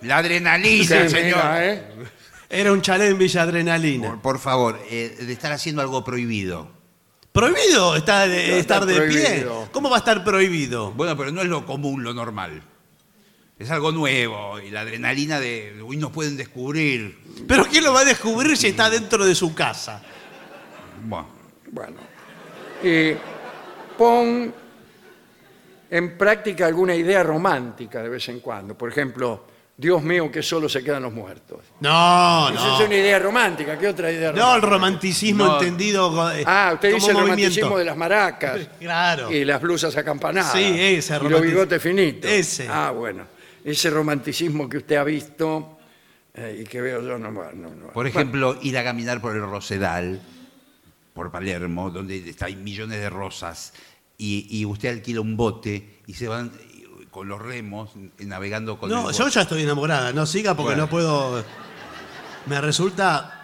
La adrenalina, Sí, señor. mira, ¿eh? Era un chalet en Villa Adrenalina. Por, por favor, eh, de estar haciendo algo prohibido. ¿Prohibido está de- No está estar de pie? prohibido. ¿Cómo va a estar prohibido? Bueno, pero no es lo común, lo normal. Es algo nuevo y la adrenalina de hoy nos pueden descubrir. ¿Pero quién lo va a descubrir si está dentro de su casa? Bueno, Bueno. Y pon en práctica alguna idea romántica de vez en cuando. Por ejemplo, Dios mío, que solo se quedan los muertos. No, Esa no. es una idea romántica. ¿Qué otra idea No, romántica? el romanticismo No. entendido eh, Ah, usted como dice el movimiento. romanticismo de las maracas. Claro. Y las blusas acampanadas. Sí, ese Y los romanticismo. bigotes finitos. Ese. Ah, bueno. Ese romanticismo que usted ha visto eh, y que veo yo no, no, no. por ejemplo, ir a caminar por el Rosedal, por Palermo, donde está- hay millones de rosas, y, y usted alquila un bote y se van eh, con los remos eh, navegando con el No, bote. yo ya estoy enamorada. No siga porque Bueno. no puedo. Me resulta.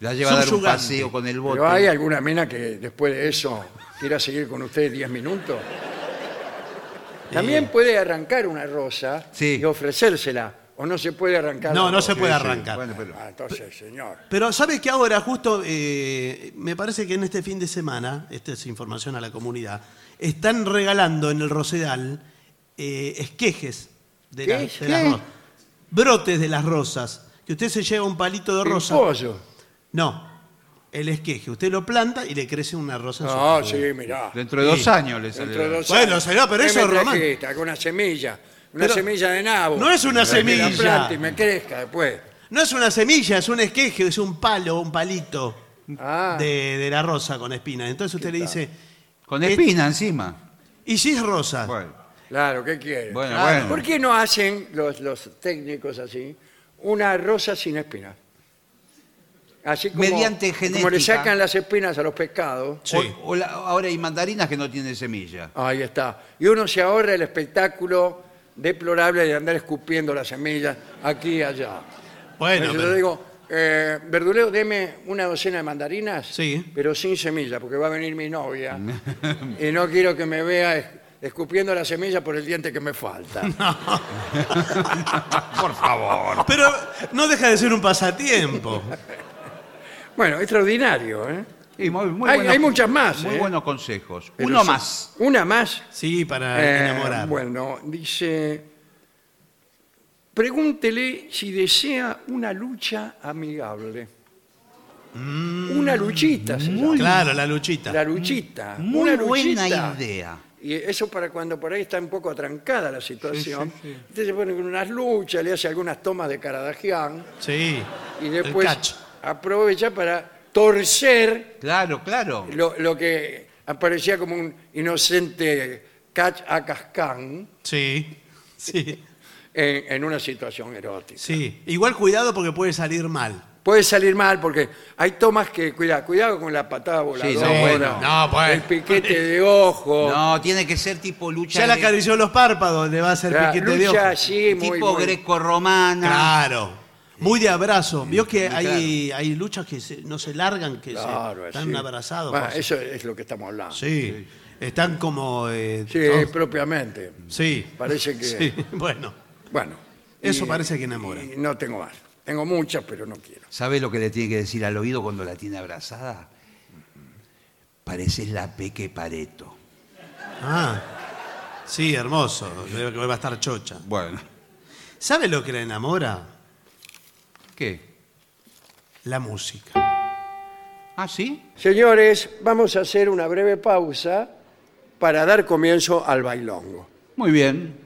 La lleva a dar un subyugante. paseo con el bote. Pero hay alguna mina que después de eso quiera seguir con usted 10 minutos. También puede arrancar una rosa Sí. y ofrecérsela. O no se puede arrancar. No, la no se puede Sí, sí. arrancar. Bueno, pero- Ah, entonces, señor. Pero ¿sabe que ahora justo eh, me parece que en este fin de semana, esta es información a la comunidad, están regalando en el Rosedal eh, esquejes de, la- ¿Qué? de las ¿Qué? rosas. Brotes de las rosas. Que usted se lleva un palito de El rosa. pollo. No, el esqueje. Usted lo planta y le crece una rosa en su No, jugo. sí, mirá. Dentro de dos años le sale. Dentro de dos Bueno, años. señor, pero ¿Qué eso me es romántico. trajiste? Con una semilla. Una Pero- semilla de nabo. No es una Para que la semilla. plante y me crezca después. No es una semilla, es un esqueje, es un palo, un palito Ah, de, de la rosa con espinas. Entonces usted le dice, Con espina encima. ¿y si es rosa? Bueno, claro, ¿qué quiere? bueno, bueno. ¿Por qué no hacen los, los técnicos así una rosa sin espinas? Así como, Mediante como le genética. sacan las espinas a los pescados. Sí. O- o la- ahora hay mandarinas que no tienen semilla. Ahí está. Y uno se ahorra el espectáculo deplorable de andar escupiendo las semillas aquí y allá. Bueno, Entonces pero- yo digo, eh, verdulero, deme una docena de mandarinas, Sí. pero sin semilla, porque va a venir mi novia y no quiero que me vea es- escupiendo la semilla por el diente que me falta. Por favor. Pero no deja de ser un pasatiempo. Bueno, extraordinario, ¿eh? Y muy- muy Hay- buenos- hay muchas más, Muy ¿eh? buenos consejos. Pero Uno sí. más. Una más. Sí, para Eh, enamorar. bueno, dice, pregúntele si desea una lucha amigable. una luchita, se llama. Claro, la luchita. La luchita. Muy una buena luchita. idea. Y eso para cuando por ahí está un poco atrancada la situación. Usted se pone con unas luchas, le hace algunas tomas de Caradagian Sí. y después aprovecha para torcer Claro, claro. lo, lo que aparecía como un inocente catch a cascán Sí. Sí. en, en una situación erótica. Sí. Igual cuidado porque puede salir mal. Puede salir mal porque hay tomas que, cuidado, cuidado con la patada voladora, no, bueno. No, pues. el piquete de ojo, No, tiene que ser tipo lucha. Ya le acarició los párpados, le va a hacer la piquete de lucha ojo. así, muy, tipo muy- greco-romana. Claro. Muy de abrazo. Vio que hay, hay luchas que se- no se largan, que Claro, se, están abrazados. Bueno, eso es lo que estamos hablando. Sí, Sí. Están como. eh, sí, todos- propiamente. sí. Parece que... Sí, Bueno. Bueno. Eso y- parece que enamora. y no tengo más. Tengo muchas, pero no quiero. ¿Sabe lo que le tiene que decir al oído cuando la tiene abrazada? Pareces la Peque Pareto. Ah. Sí, hermoso. Creo que va a estar chocha. Bueno. ¿Sabe lo que la enamora? ¿Qué? La música. ¿Ah, sí? Señores, vamos a hacer una breve pausa para dar comienzo al bailongo. Muy bien.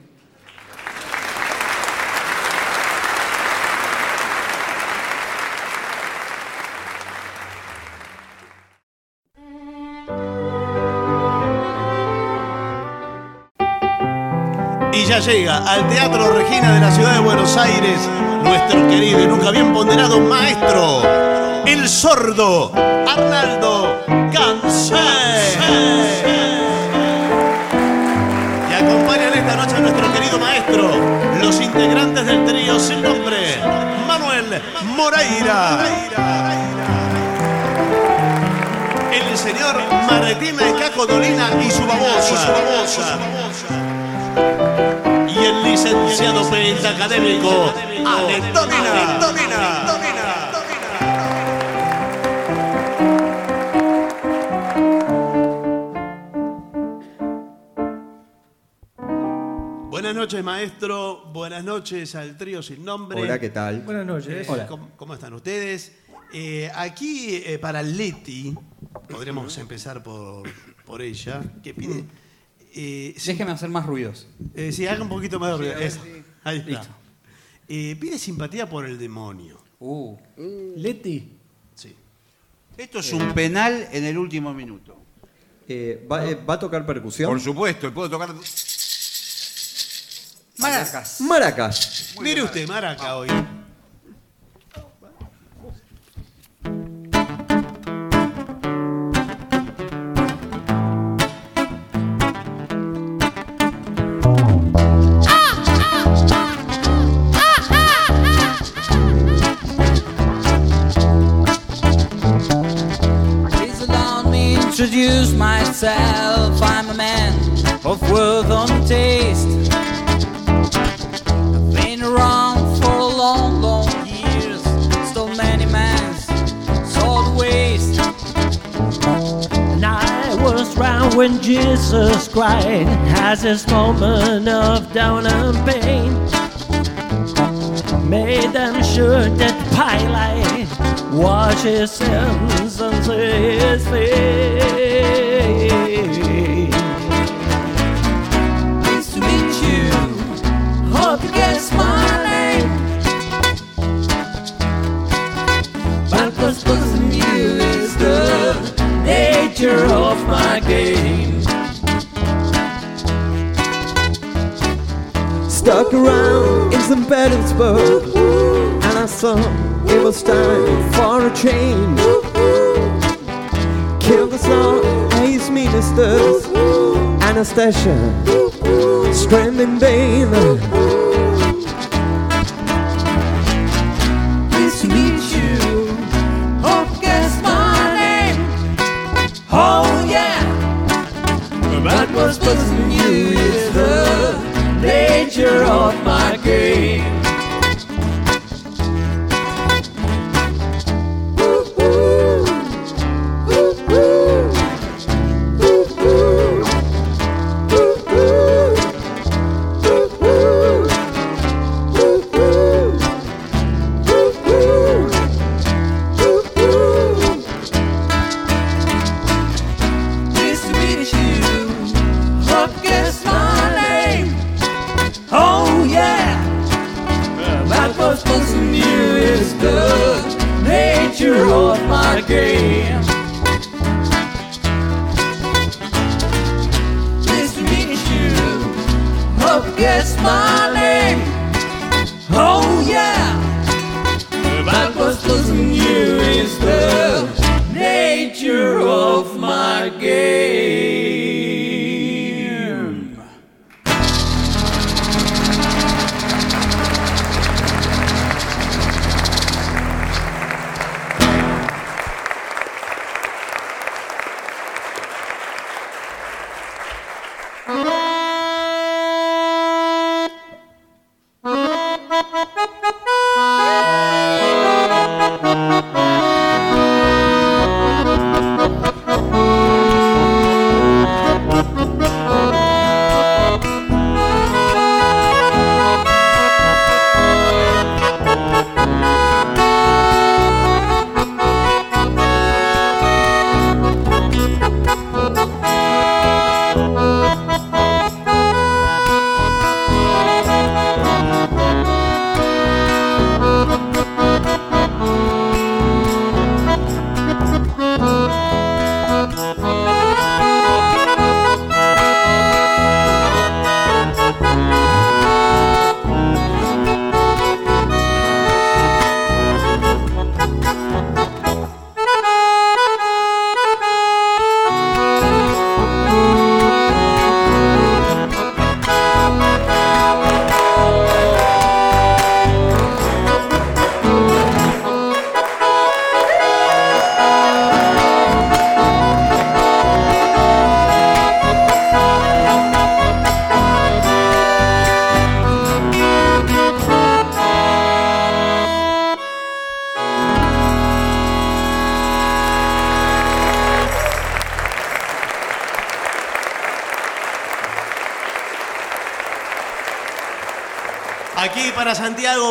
Ya llega al Teatro Regina de la Ciudad de Buenos Aires nuestro querido y nunca bien ponderado maestro, el sordo Arnaldo Gansé. Y acompañan esta noche a nuestro querido maestro, los integrantes del trío sin nombre, Manuel Moreira. El señor Martina Caco Dolina y su babosa. Y el licenciado pentacadémico Ale Domina. Buenas noches, maestro. Buenas noches al trío sin nombre. Hola, ¿qué tal? Buenas noches. Eh, ¿cómo, cómo están ustedes? Eh, aquí, eh, para Leti, podremos empezar por, por ella, que pide... eh, Déjeme hacer más ruidos. eh, sí, haga un poquito más de ruido. a ver, Eso. sí. Ahí está. Listo. Eh, pide simpatía por el demonio. Uh. Leti. Sí. Esto es un penal en el último minuto. Eh, ¿va, eh, va a tocar percusión? Por supuesto, y puedo tocar. Maracas. Maracas. Mire usted, Maraca, hoy. Introduce myself. I'm a man of worth and taste. I've been around for a long, long years. Stole many man's soul waste. And I was round when Jesus cried, has his moment of down and pain. Made them sure that Pilate wash his sins unto his face. Pleased to meet you. Hope you guess my name. But what's you is the nature of my game. Stuck around in St. Petersburg, and I saw it was time for a change. Kill the snarl, haze ministers. Anastasia, screaming vain. Nice to meet you. Guess my name. Oh, yeah. That was buzzing you. is the danger of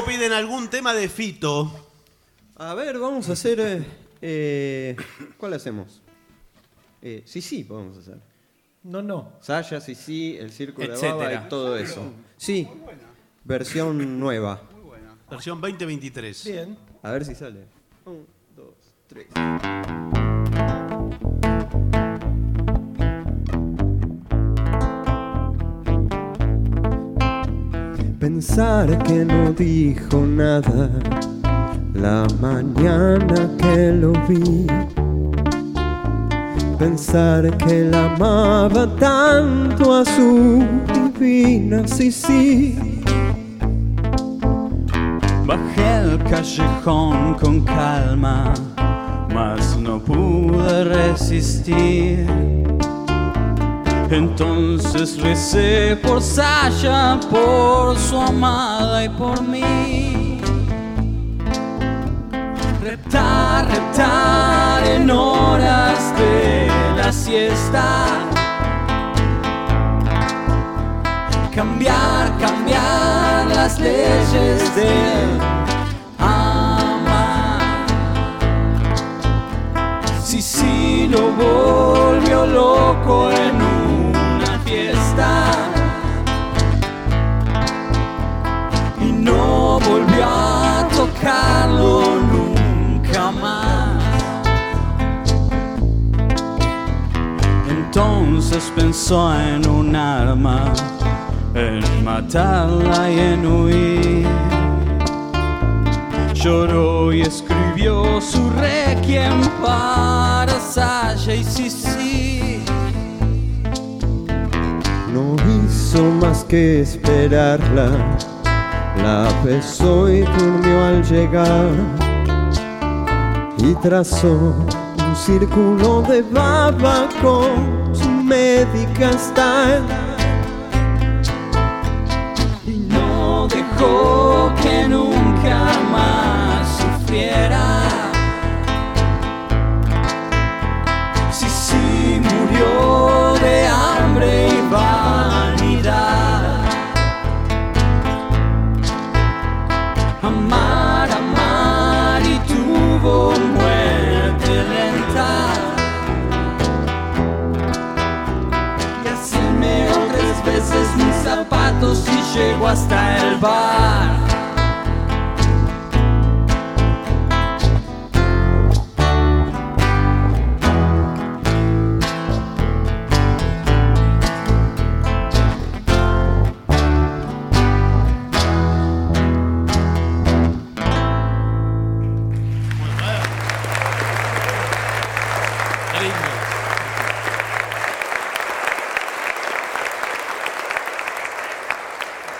Piden algún tema de Fito. A ver, vamos a hacer. eh, eh, ¿Cuál hacemos? Eh, sí, sí, podemos hacer. No, no. Saya, sí, sí, el círculo de Etcétera. baba y todo eso. Sí, versión nueva. Versión 2023. Bien. A ver si sale. Un, dos, tres. Pensar que no dijo nada la mañana que lo vi. Pensar que la amaba tanto a su divina, sí. Bajé al callejón con calma, mas no pude resistir. Entonces recé por Sasha, por su amada y por mí. Reptar, reptar en horas de la siesta. Cambiar, cambiar las leyes del amar. Si sí lo volvió loco en una no volvió a tocarlo nunca más. Entonces pensó en un arma, en matarla y en huir. Lloró y escribió su requiem para Sasha y Sisi. No hizo más que esperarla. La besó y durmió al llegar. Y trazó un círculo de baba con su médica style. y no dejó y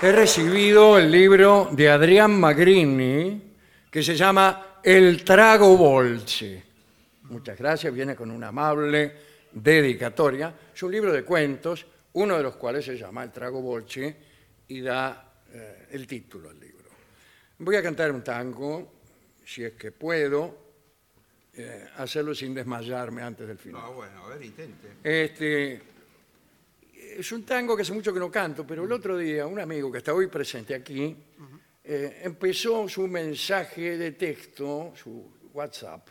He recibido el libro de Adrián Magrini que se llama El trago bolche. Muchas gracias, viene con una amable dedicatoria. Es un libro de cuentos, uno de los cuales se llama El trago bolche y da eh, el título al libro. Voy a cantar un tango, si es que puedo, eh, hacerlo sin desmayarme antes del final. No, bueno, a ver, intente. Este, es un tango que hace mucho que no canto, pero el otro día un amigo que está hoy presente aquí eh, empezó su mensaje de texto, su WhatsApp,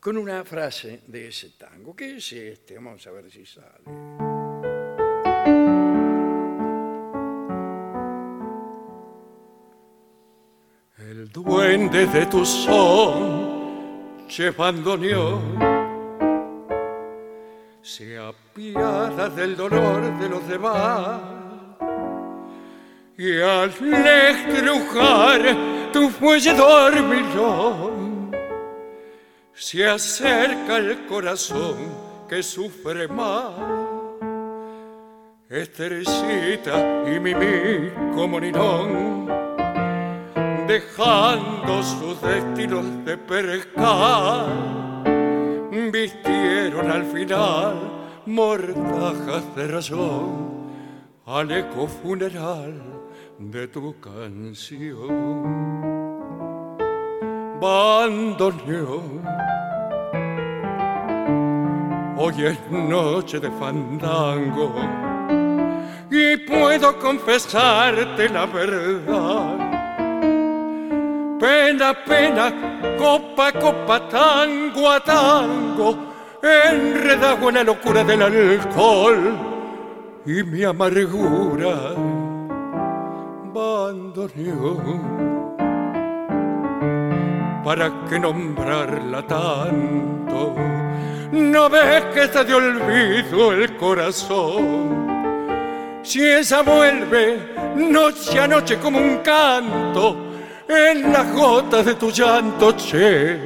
con una frase de ese tango. ¿Qué es este? Vamos a ver si sale. El duende de tu son llevando se apiada del dolor de los demás y al estrujar tu fuelle dormilón se acerca el corazón que sufre más. Esterecita y Mimi como Ninón, dejando sus destinos de pescar vistieron al final mortajas de razón al eco funeral de tu canción. Bandoneón, hoy es noche de fandango y puedo confesarte la verdad Pena, pena, copa, copa, tango a tango, enredado en la locura del alcohol y mi amargura bandoneón. ¿Para qué nombrarla tanto? ¿No ves que está de olvido el corazón? Si esa vuelve noche a noche como un canto en las gotas de tu llanto, che,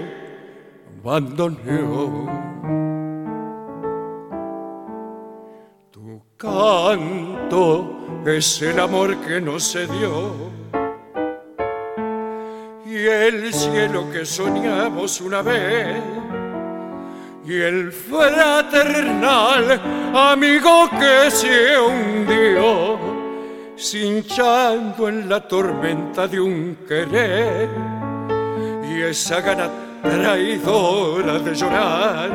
bandoneón. Tu canto es el amor que no se dio y el cielo que soñamos una vez y el fraternal amigo que se hundió cinchando en la tormenta de un querer. Y esa gana traidora de llorar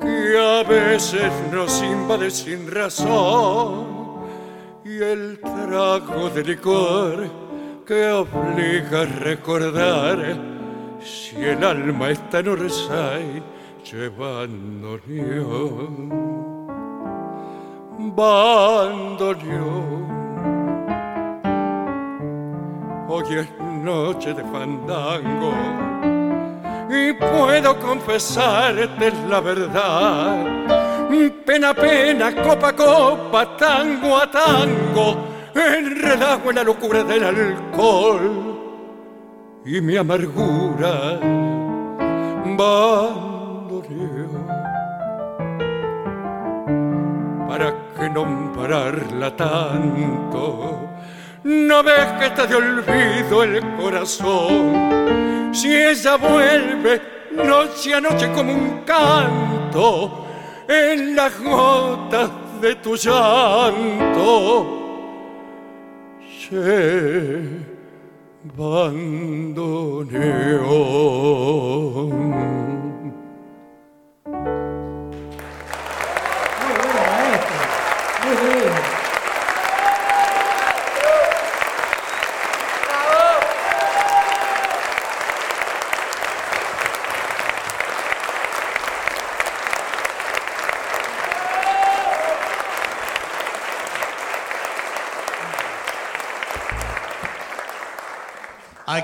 que a veces nos invade sin razón. Y el trago de licor que obliga a recordar si el alma está en Orsay llevando bandoneón. Hoy es noche de fandango y puedo confesarte la verdad. Pena, pena, copa, copa, tango a tango enredado en la locura del alcohol y mi amargura bandoneó. ¿Para qué nombrarla tanto? ¿No ves que está de olvido el corazón? Si ella vuelve noche a noche como un canto en las gotas de tu llanto se bandoneón.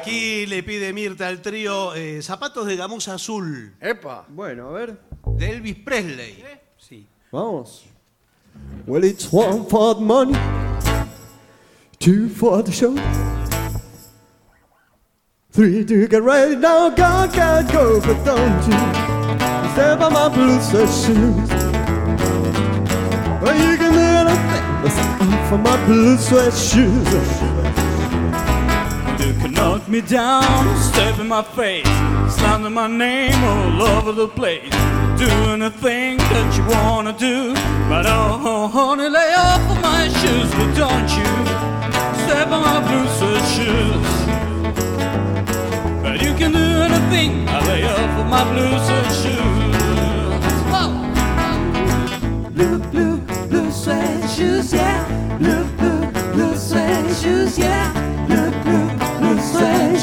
Aquí le pide Mirta al trío eh, zapatos de gamuza azul. Epa. Bueno, a ver. De Elvis Presley. Sí. Vamos. Well, it's one for the money, two for the show, three to get ready. Now, go, go, go, but don't you step on my blue suede shoes. Well, you can do anything that's for my blue suede shoes. Knock me down, step in my face, slander my name all over the place. Doing Do anything that you wanna do, but oh, oh, honey, lay off of my shoes, but don't you step on my blue suede shoes. But you can do anything, I lay off of my blue suede shoes. Blue, blue, blue suede shoes, yeah. Blue, blue, blue suede shoes, yeah.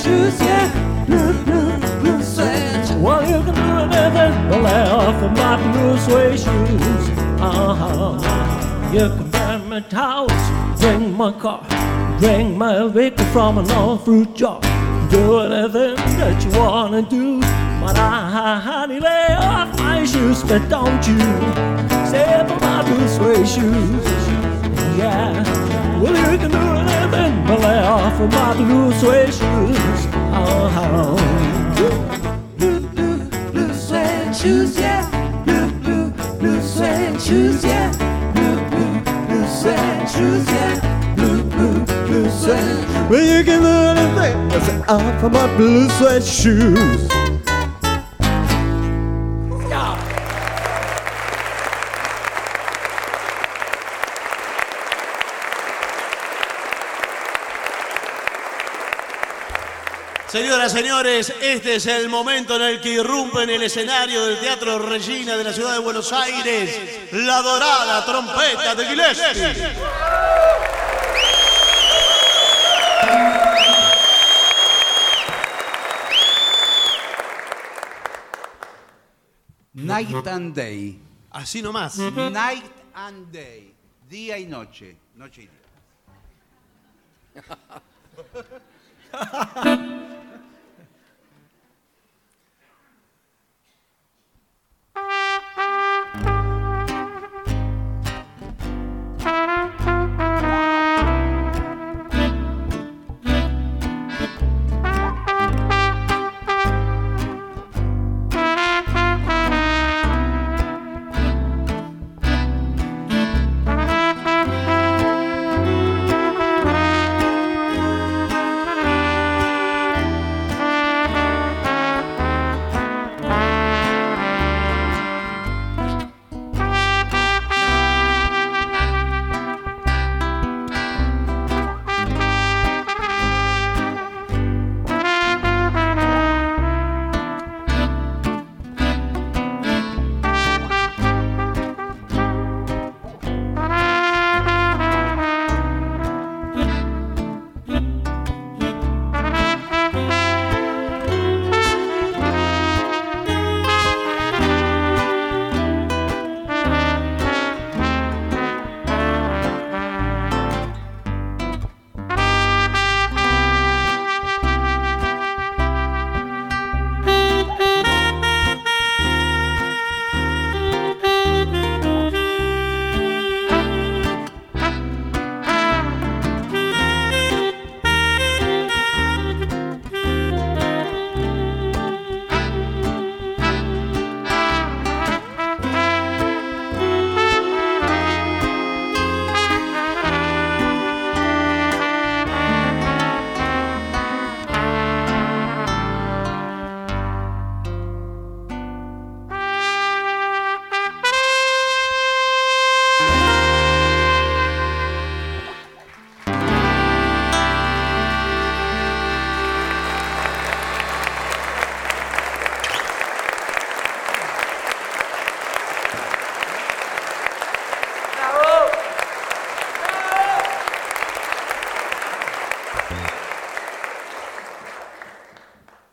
Shoes, yeah. Blue, blue, blue suede. Well, you can do anything but off of my blue suede shoes. Uh-huh. You can buy my towels, bring my car, bring my vehicle from an all fruit jar. Do anything that you wanna do, but I, honey, lay off my shoes, but don't you step on my blue suede shoes. Yeah, well, you can do anything but lay off of my blue suede shoes. Uh-huh. blue, blue, blue suede shoes, yeah. Blue, blue, blue suede shoes, yeah. Blue, blue, blue suede shoes, yeah. Blue, blue, blue suede. Well, you can do anything that's out for my blue suede shoes. Señoras, señores, este es el momento en el que irrumpe en el escenario del Teatro Regina de la ciudad de Buenos Aires la dorada trompeta de Gillespie. Night and Day. Así nomás. Night and Day. Día y noche. Noche y día.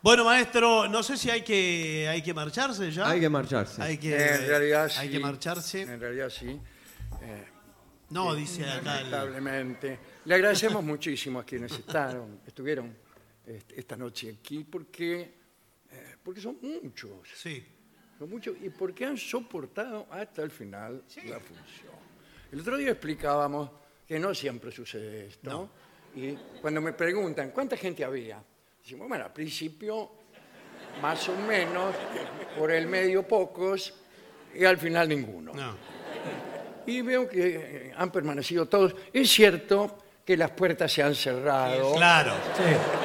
Bueno, maestro, no sé si hay que, hay que marcharse ya. Hay que marcharse. Hay que, En realidad sí. hay que marcharse. En realidad sí. No, dice acá. el- Lamentablemente. Le agradecemos muchísimo a quienes estaron, estuvieron este, esta noche aquí porque, eh, porque son muchos. Sí. Son muchos y porque han soportado hasta el final la función. El otro día explicábamos que no siempre sucede esto. Y cuando me preguntan, ¿cuánta gente había? Decimos, bueno, al principio más o menos, por el medio pocos y al final ninguno. No. Y veo que eh, han permanecido todos. Es cierto que las puertas se han cerrado Claro.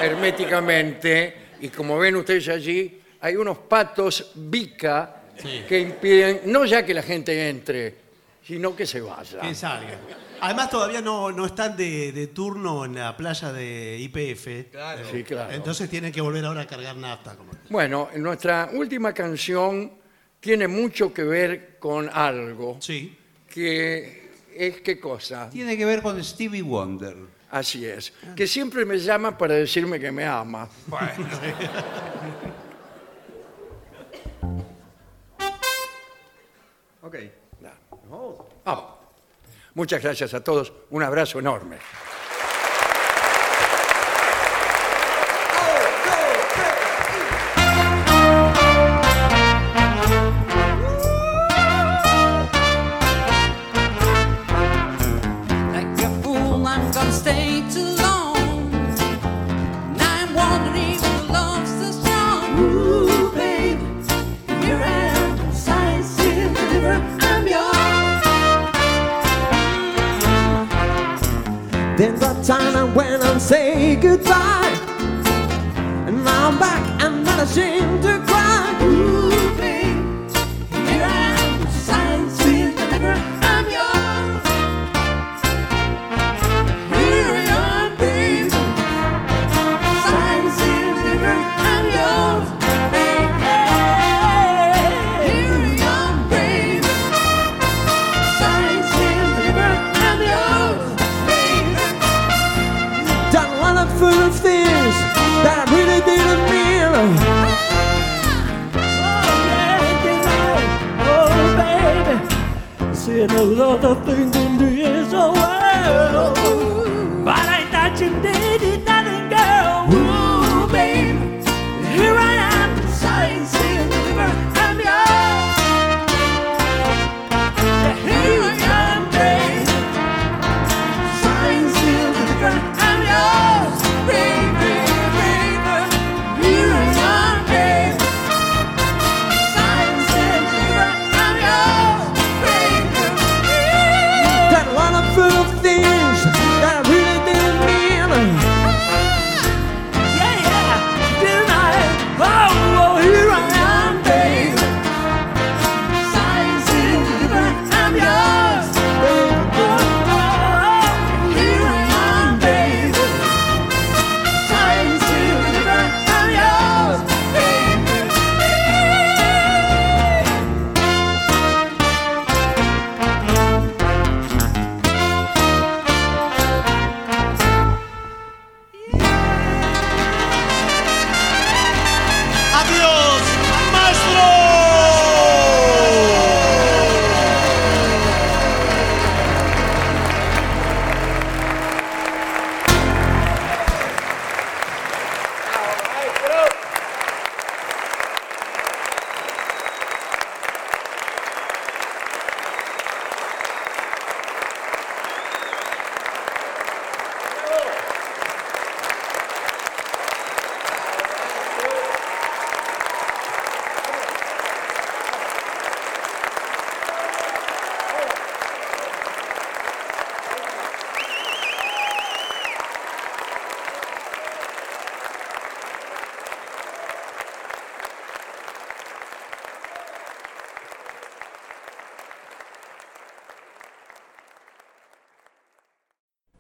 herméticamente y como ven ustedes allí, hay unos patos bica Sí. que impiden no ya que la gente entre, sino que se vaya. Que salga. Además, todavía no, no están de, de turno en la playa de IPF. Claro. Sí, claro. Entonces tienen que volver ahora a cargar nafta. Como... Bueno, nuestra última canción tiene mucho que ver con algo Sí. que es qué cosa. Tiene que ver con Stevie Wonder. Así es. Que siempre me llama para decirme que me ama. Ok. Muchas gracias a todos. Un abrazo enorme. Say goodbye, and now I'm back and not ashamed to cry. a lot of things